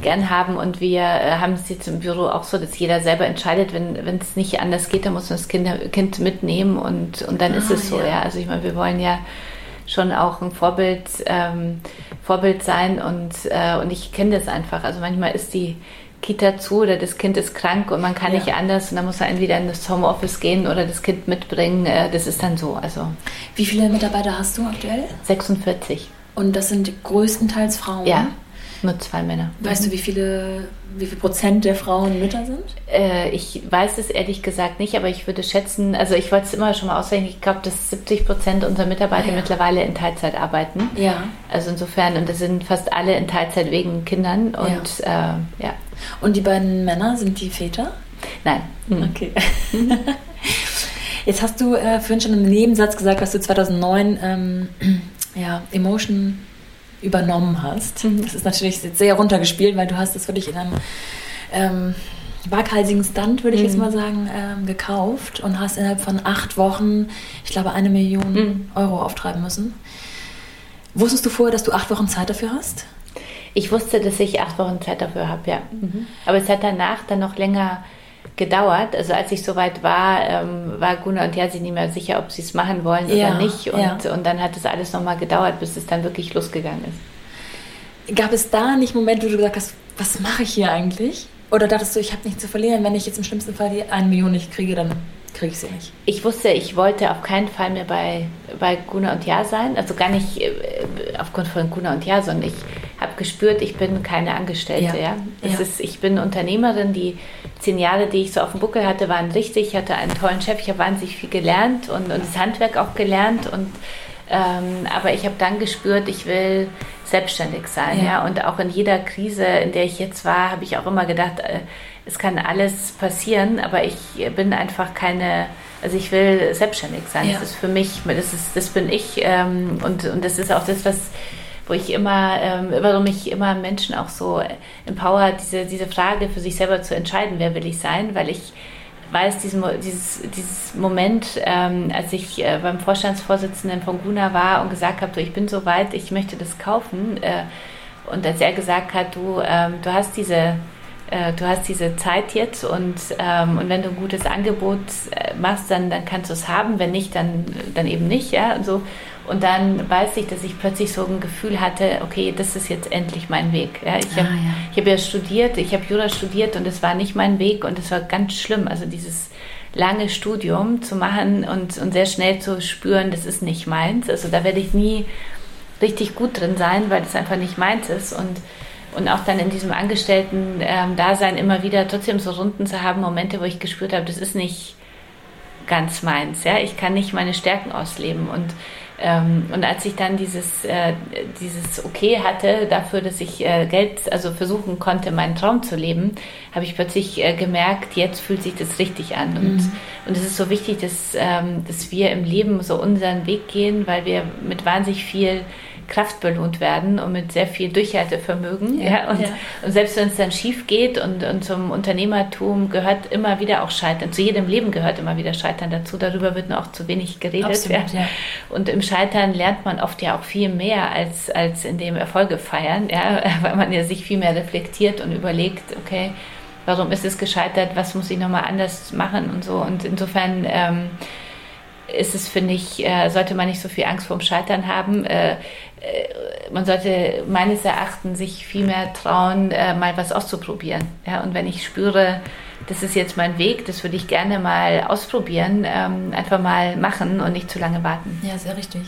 gern haben und wir äh, haben es jetzt im Büro auch so, dass jeder selber entscheidet, wenn es nicht anders geht, dann muss man das kind, kind mitnehmen und, und dann ah, ist es so, ja. ja. Also ich meine, wir wollen ja schon auch ein Vorbild, ähm, Vorbild sein und, äh, und ich kenne das einfach. Also manchmal ist die Kita zu oder das Kind ist krank und man kann ja. nicht anders und dann muss man entweder in das Homeoffice gehen oder das Kind mitbringen. Äh, das ist dann so. Also Wie viele Mitarbeiter hast du aktuell? 46. Und das sind größtenteils Frauen? Ja, nur zwei Männer. Weißt du, wie viele, wie viel Prozent der Frauen Mütter sind? Äh, ich weiß es ehrlich gesagt nicht, aber ich würde schätzen, also ich wollte es immer schon mal ausrechnen, ich glaube, dass 70 Prozent unserer Mitarbeiter ah, ja. mittlerweile in Teilzeit arbeiten. Ja. Also insofern, und das sind fast alle in Teilzeit wegen Kindern. Und ja. Äh, ja. Und die beiden Männer, sind die Väter? Nein. Mhm. Okay. Jetzt hast du äh, vorhin schon im Nebensatz gesagt, dass du 2009 ähm, ja, Emotion übernommen hast. Mhm. Das ist natürlich sehr runtergespielt, weil du hast es wirklich in einem ähm, waghalsigen Stunt, würde ich mhm. jetzt mal sagen, ähm, gekauft und hast innerhalb von acht Wochen, ich glaube, eine Million mhm. Euro auftreiben müssen. Wusstest du vorher, dass du acht Wochen Zeit dafür hast? Ich wusste, dass ich acht Wochen Zeit dafür habe, ja. Mhm. Aber es hat danach dann noch länger gedauert. Also als ich soweit war, ähm, war Gunnar und Jasi nicht mehr sicher, ob sie es machen wollen ja, oder nicht. Und, ja. und dann hat es alles nochmal gedauert, bis es dann wirklich losgegangen ist. Gab es da nicht Momente, wo du gesagt hast, was mache ich hier eigentlich? Oder dachtest du, ich habe nichts zu verlieren, wenn ich jetzt im schlimmsten Fall die eine Million nicht kriege, dann kriege ich sie nicht? Ich wusste, ich wollte auf keinen Fall mehr bei, bei Guna und Ja sein. Also gar nicht äh, aufgrund von Guna und Ja, sondern ich habe gespürt, ich bin keine Angestellte. Ja. ja. ja. Ist, ich bin Unternehmerin. Die zehn Jahre, die ich so auf dem Buckel hatte, waren richtig. Ich hatte einen tollen Chef. Ich habe wahnsinnig viel gelernt und, und das Handwerk auch gelernt. Und, ähm, aber ich habe dann gespürt, ich will selbstständig sein. Ja. ja. Und auch in jeder Krise, in der ich jetzt war, habe ich auch immer gedacht, äh, es kann alles passieren, aber ich bin einfach keine, also ich will selbstständig sein. Ja. Das ist für mich, das, ist, das bin ich ähm, und, und das ist auch das, was wo ich immer, ähm, warum ich immer Menschen auch so empower, diese, diese Frage für sich selber zu entscheiden, wer will ich sein, weil ich weiß, diesen, dieses, dieses Moment, ähm, als ich äh, beim Vorstandsvorsitzenden von Guna war und gesagt habe, ich bin so weit, ich möchte das kaufen. Äh, und als er gesagt hat, du, ähm, du hast diese äh, du hast diese Zeit jetzt und, ähm, und wenn du ein gutes Angebot äh, machst, dann, dann kannst du es haben, wenn nicht, dann, dann eben nicht. Ja? Und, so. Und dann weiß ich, dass ich plötzlich so ein Gefühl hatte, okay, das ist jetzt endlich mein Weg. Ja? Ich habe ah, ja. hab ja studiert, ich habe Jura studiert und es war nicht mein Weg und es war ganz schlimm. Also dieses lange Studium zu machen und, und sehr schnell zu spüren, das ist nicht meins. Also da werde ich nie richtig gut drin sein, weil das einfach nicht meins ist. Und und auch dann in diesem Angestellten-Dasein ähm, immer wieder trotzdem so Runden zu haben, Momente, wo ich gespürt habe, das ist nicht ganz meins. Ja? Ich kann nicht meine Stärken ausleben. Und, ähm, und als ich dann dieses, äh, dieses Okay hatte dafür, dass ich äh, Geld, also versuchen konnte, meinen Traum zu leben, habe ich plötzlich äh, gemerkt, jetzt fühlt sich das richtig an. Und, mhm. und es ist so wichtig, dass, ähm, dass wir im Leben so unseren Weg gehen, weil wir mit wahnsinnig viel Kraft belohnt werden und mit sehr viel Durchhaltevermögen. Ja, ja, und, ja. und, selbst wenn es dann schief geht und, und zum Unternehmertum gehört immer wieder auch Scheitern, zu jedem Leben gehört immer wieder Scheitern dazu. Darüber wird nur auch zu wenig geredet. Absolut, ja. Und im Scheitern lernt man oft ja auch viel mehr als, als in dem Erfolge feiern, ja, weil man ja sich viel mehr reflektiert und überlegt, okay, warum ist es gescheitert, was muss ich nochmal anders machen und so. Und insofern ähm, ist es, finde ich, äh, sollte man nicht so viel Angst vorm Scheitern haben. Äh, man sollte meines Erachtens sich viel mehr trauen, äh, mal was auszuprobieren. Ja, und wenn ich spüre, das ist jetzt mein Weg, das würde ich gerne mal ausprobieren, ähm, einfach mal machen und nicht zu lange warten. Ja, sehr richtig.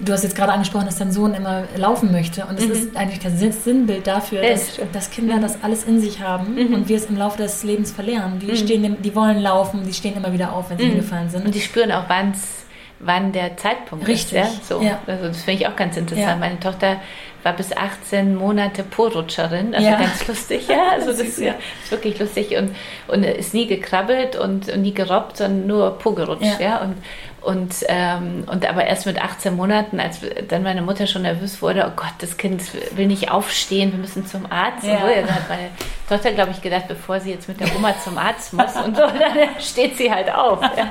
Du hast jetzt gerade angesprochen, dass dein Sohn immer laufen möchte und es mhm. ist eigentlich das Sinnbild dafür, dass, dass Kinder mhm. das alles in sich haben mhm. und wir es im Laufe des Lebens verlernen. Die, mhm. stehen, die wollen laufen, die stehen immer wieder auf, wenn sie mhm. hingefallen sind. Und die spüren auch, wann es wann der Zeitpunkt Richtig. ist. Ja? So. Ja. Also das finde ich auch ganz interessant. Ja. Meine Tochter war bis 18 Monate Porrutscherin, also ja. ganz lustig, ja. Also das ist, ja, ist wirklich lustig und, und ist nie gekrabbelt und, und nie gerobbt, sondern nur Po gerutscht, ja. Und, und, ähm, und aber erst mit 18 Monaten, als dann meine Mutter schon nervös wurde, oh Gott, das Kind will nicht aufstehen, wir müssen zum Arzt. Ja. Und so. Dann hat meine Tochter, glaube ich, gedacht, bevor sie jetzt mit der Oma zum Arzt muss und so, dann steht sie halt auf. Ja.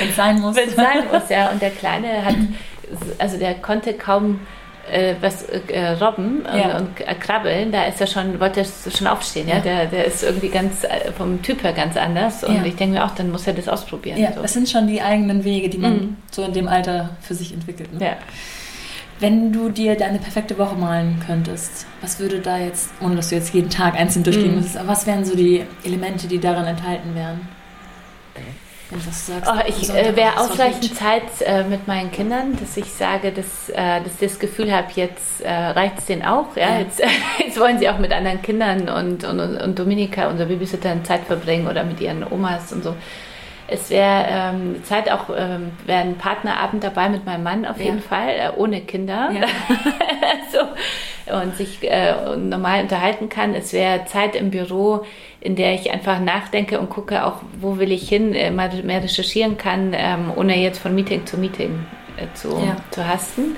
Wenn es sein muss. Wenn es sein muss, ja. Und der Kleine hat, also der konnte kaum äh, was äh, robben und, ja. und äh, krabbeln, da ist er schon, wollte er schon aufstehen, ja. ja. Der, der ist irgendwie ganz äh, vom Typ her ganz anders. Und ja. ich denke mir auch, dann muss er das ausprobieren. Ja, so. das sind schon die eigenen Wege, die man mhm. so in dem Alter für sich entwickelt. Ne? Ja. Wenn du dir deine perfekte Woche malen könntest, was würde da jetzt, ohne dass du jetzt jeden Tag einzeln durchgehen mhm. müsstest, was wären so die Elemente, die daran enthalten wären? Was du sagst. Oh, ich äh, wäre ausreichend Zeit äh, mit meinen Kindern, dass ich sage, dass, äh, dass ich das Gefühl habe, jetzt äh, reicht es denen auch. Ja? ja. Jetzt, jetzt, wollen sie auch mit anderen Kindern und, und, und Dominika, unser Babysitter, Zeit verbringen oder mit ihren Omas und so. Es wäre ähm, Zeit auch, ähm, wäre ein Partnerabend dabei mit meinem Mann auf jeden Fall, äh, ohne Kinder. Ja. so, und sich äh, normal unterhalten kann. Es wäre Zeit im Büro, in der ich einfach nachdenke und gucke auch, wo will ich hin, äh, mal mehr recherchieren kann, ähm, ohne jetzt von Meeting zu Meeting äh, zu, ja. zu hasten.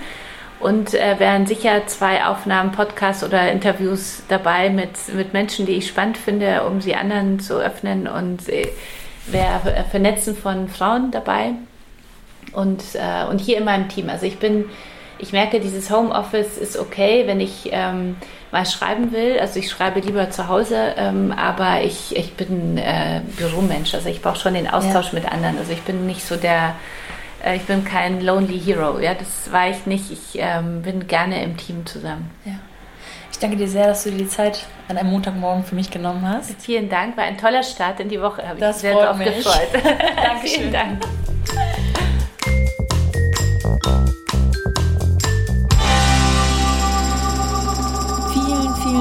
Und äh, wären sicher zwei Aufnahmen, Podcasts oder Interviews dabei mit, mit Menschen, die ich spannend finde, um sie anderen zu öffnen und äh, wäre Vernetzen von Frauen dabei und, äh, und hier in meinem Team. Also ich bin, ich merke, dieses Homeoffice ist okay, wenn ich ähm, mal schreiben will. Also ich schreibe lieber zu Hause, ähm, aber ich, ich bin äh, Büromensch. Also ich brauche schon den Austausch ja. mit anderen. Also ich bin nicht so der, äh, ich bin kein Lonely Hero. Ja, das war ich nicht. Ich ähm, bin gerne im Team zusammen. Ja. Ich danke dir sehr, dass du dir die Zeit an einem Montagmorgen für mich genommen hast. Vielen Dank, war ein toller Start in die Woche. Habe ich sehr drauf gefreut. Dankeschön. Vielen Dank.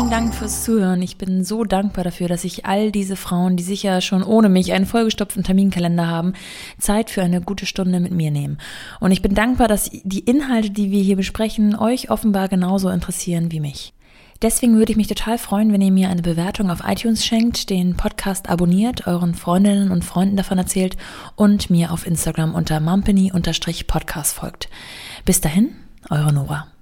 Vielen Dank fürs Zuhören. Ich bin so dankbar dafür, dass ich all diese Frauen, die sicher schon ohne mich einen vollgestopften Terminkalender haben, Zeit für eine gute Stunde mit mir nehmen. Und ich bin dankbar, dass die Inhalte, die wir hier besprechen, euch offenbar genauso interessieren wie mich. Deswegen würde ich mich total freuen, wenn ihr mir eine Bewertung auf iTunes schenkt, den Podcast abonniert, euren Freundinnen und Freunden davon erzählt und mir auf Instagram unter mumpany-podcast folgt. Bis dahin, eure Nora.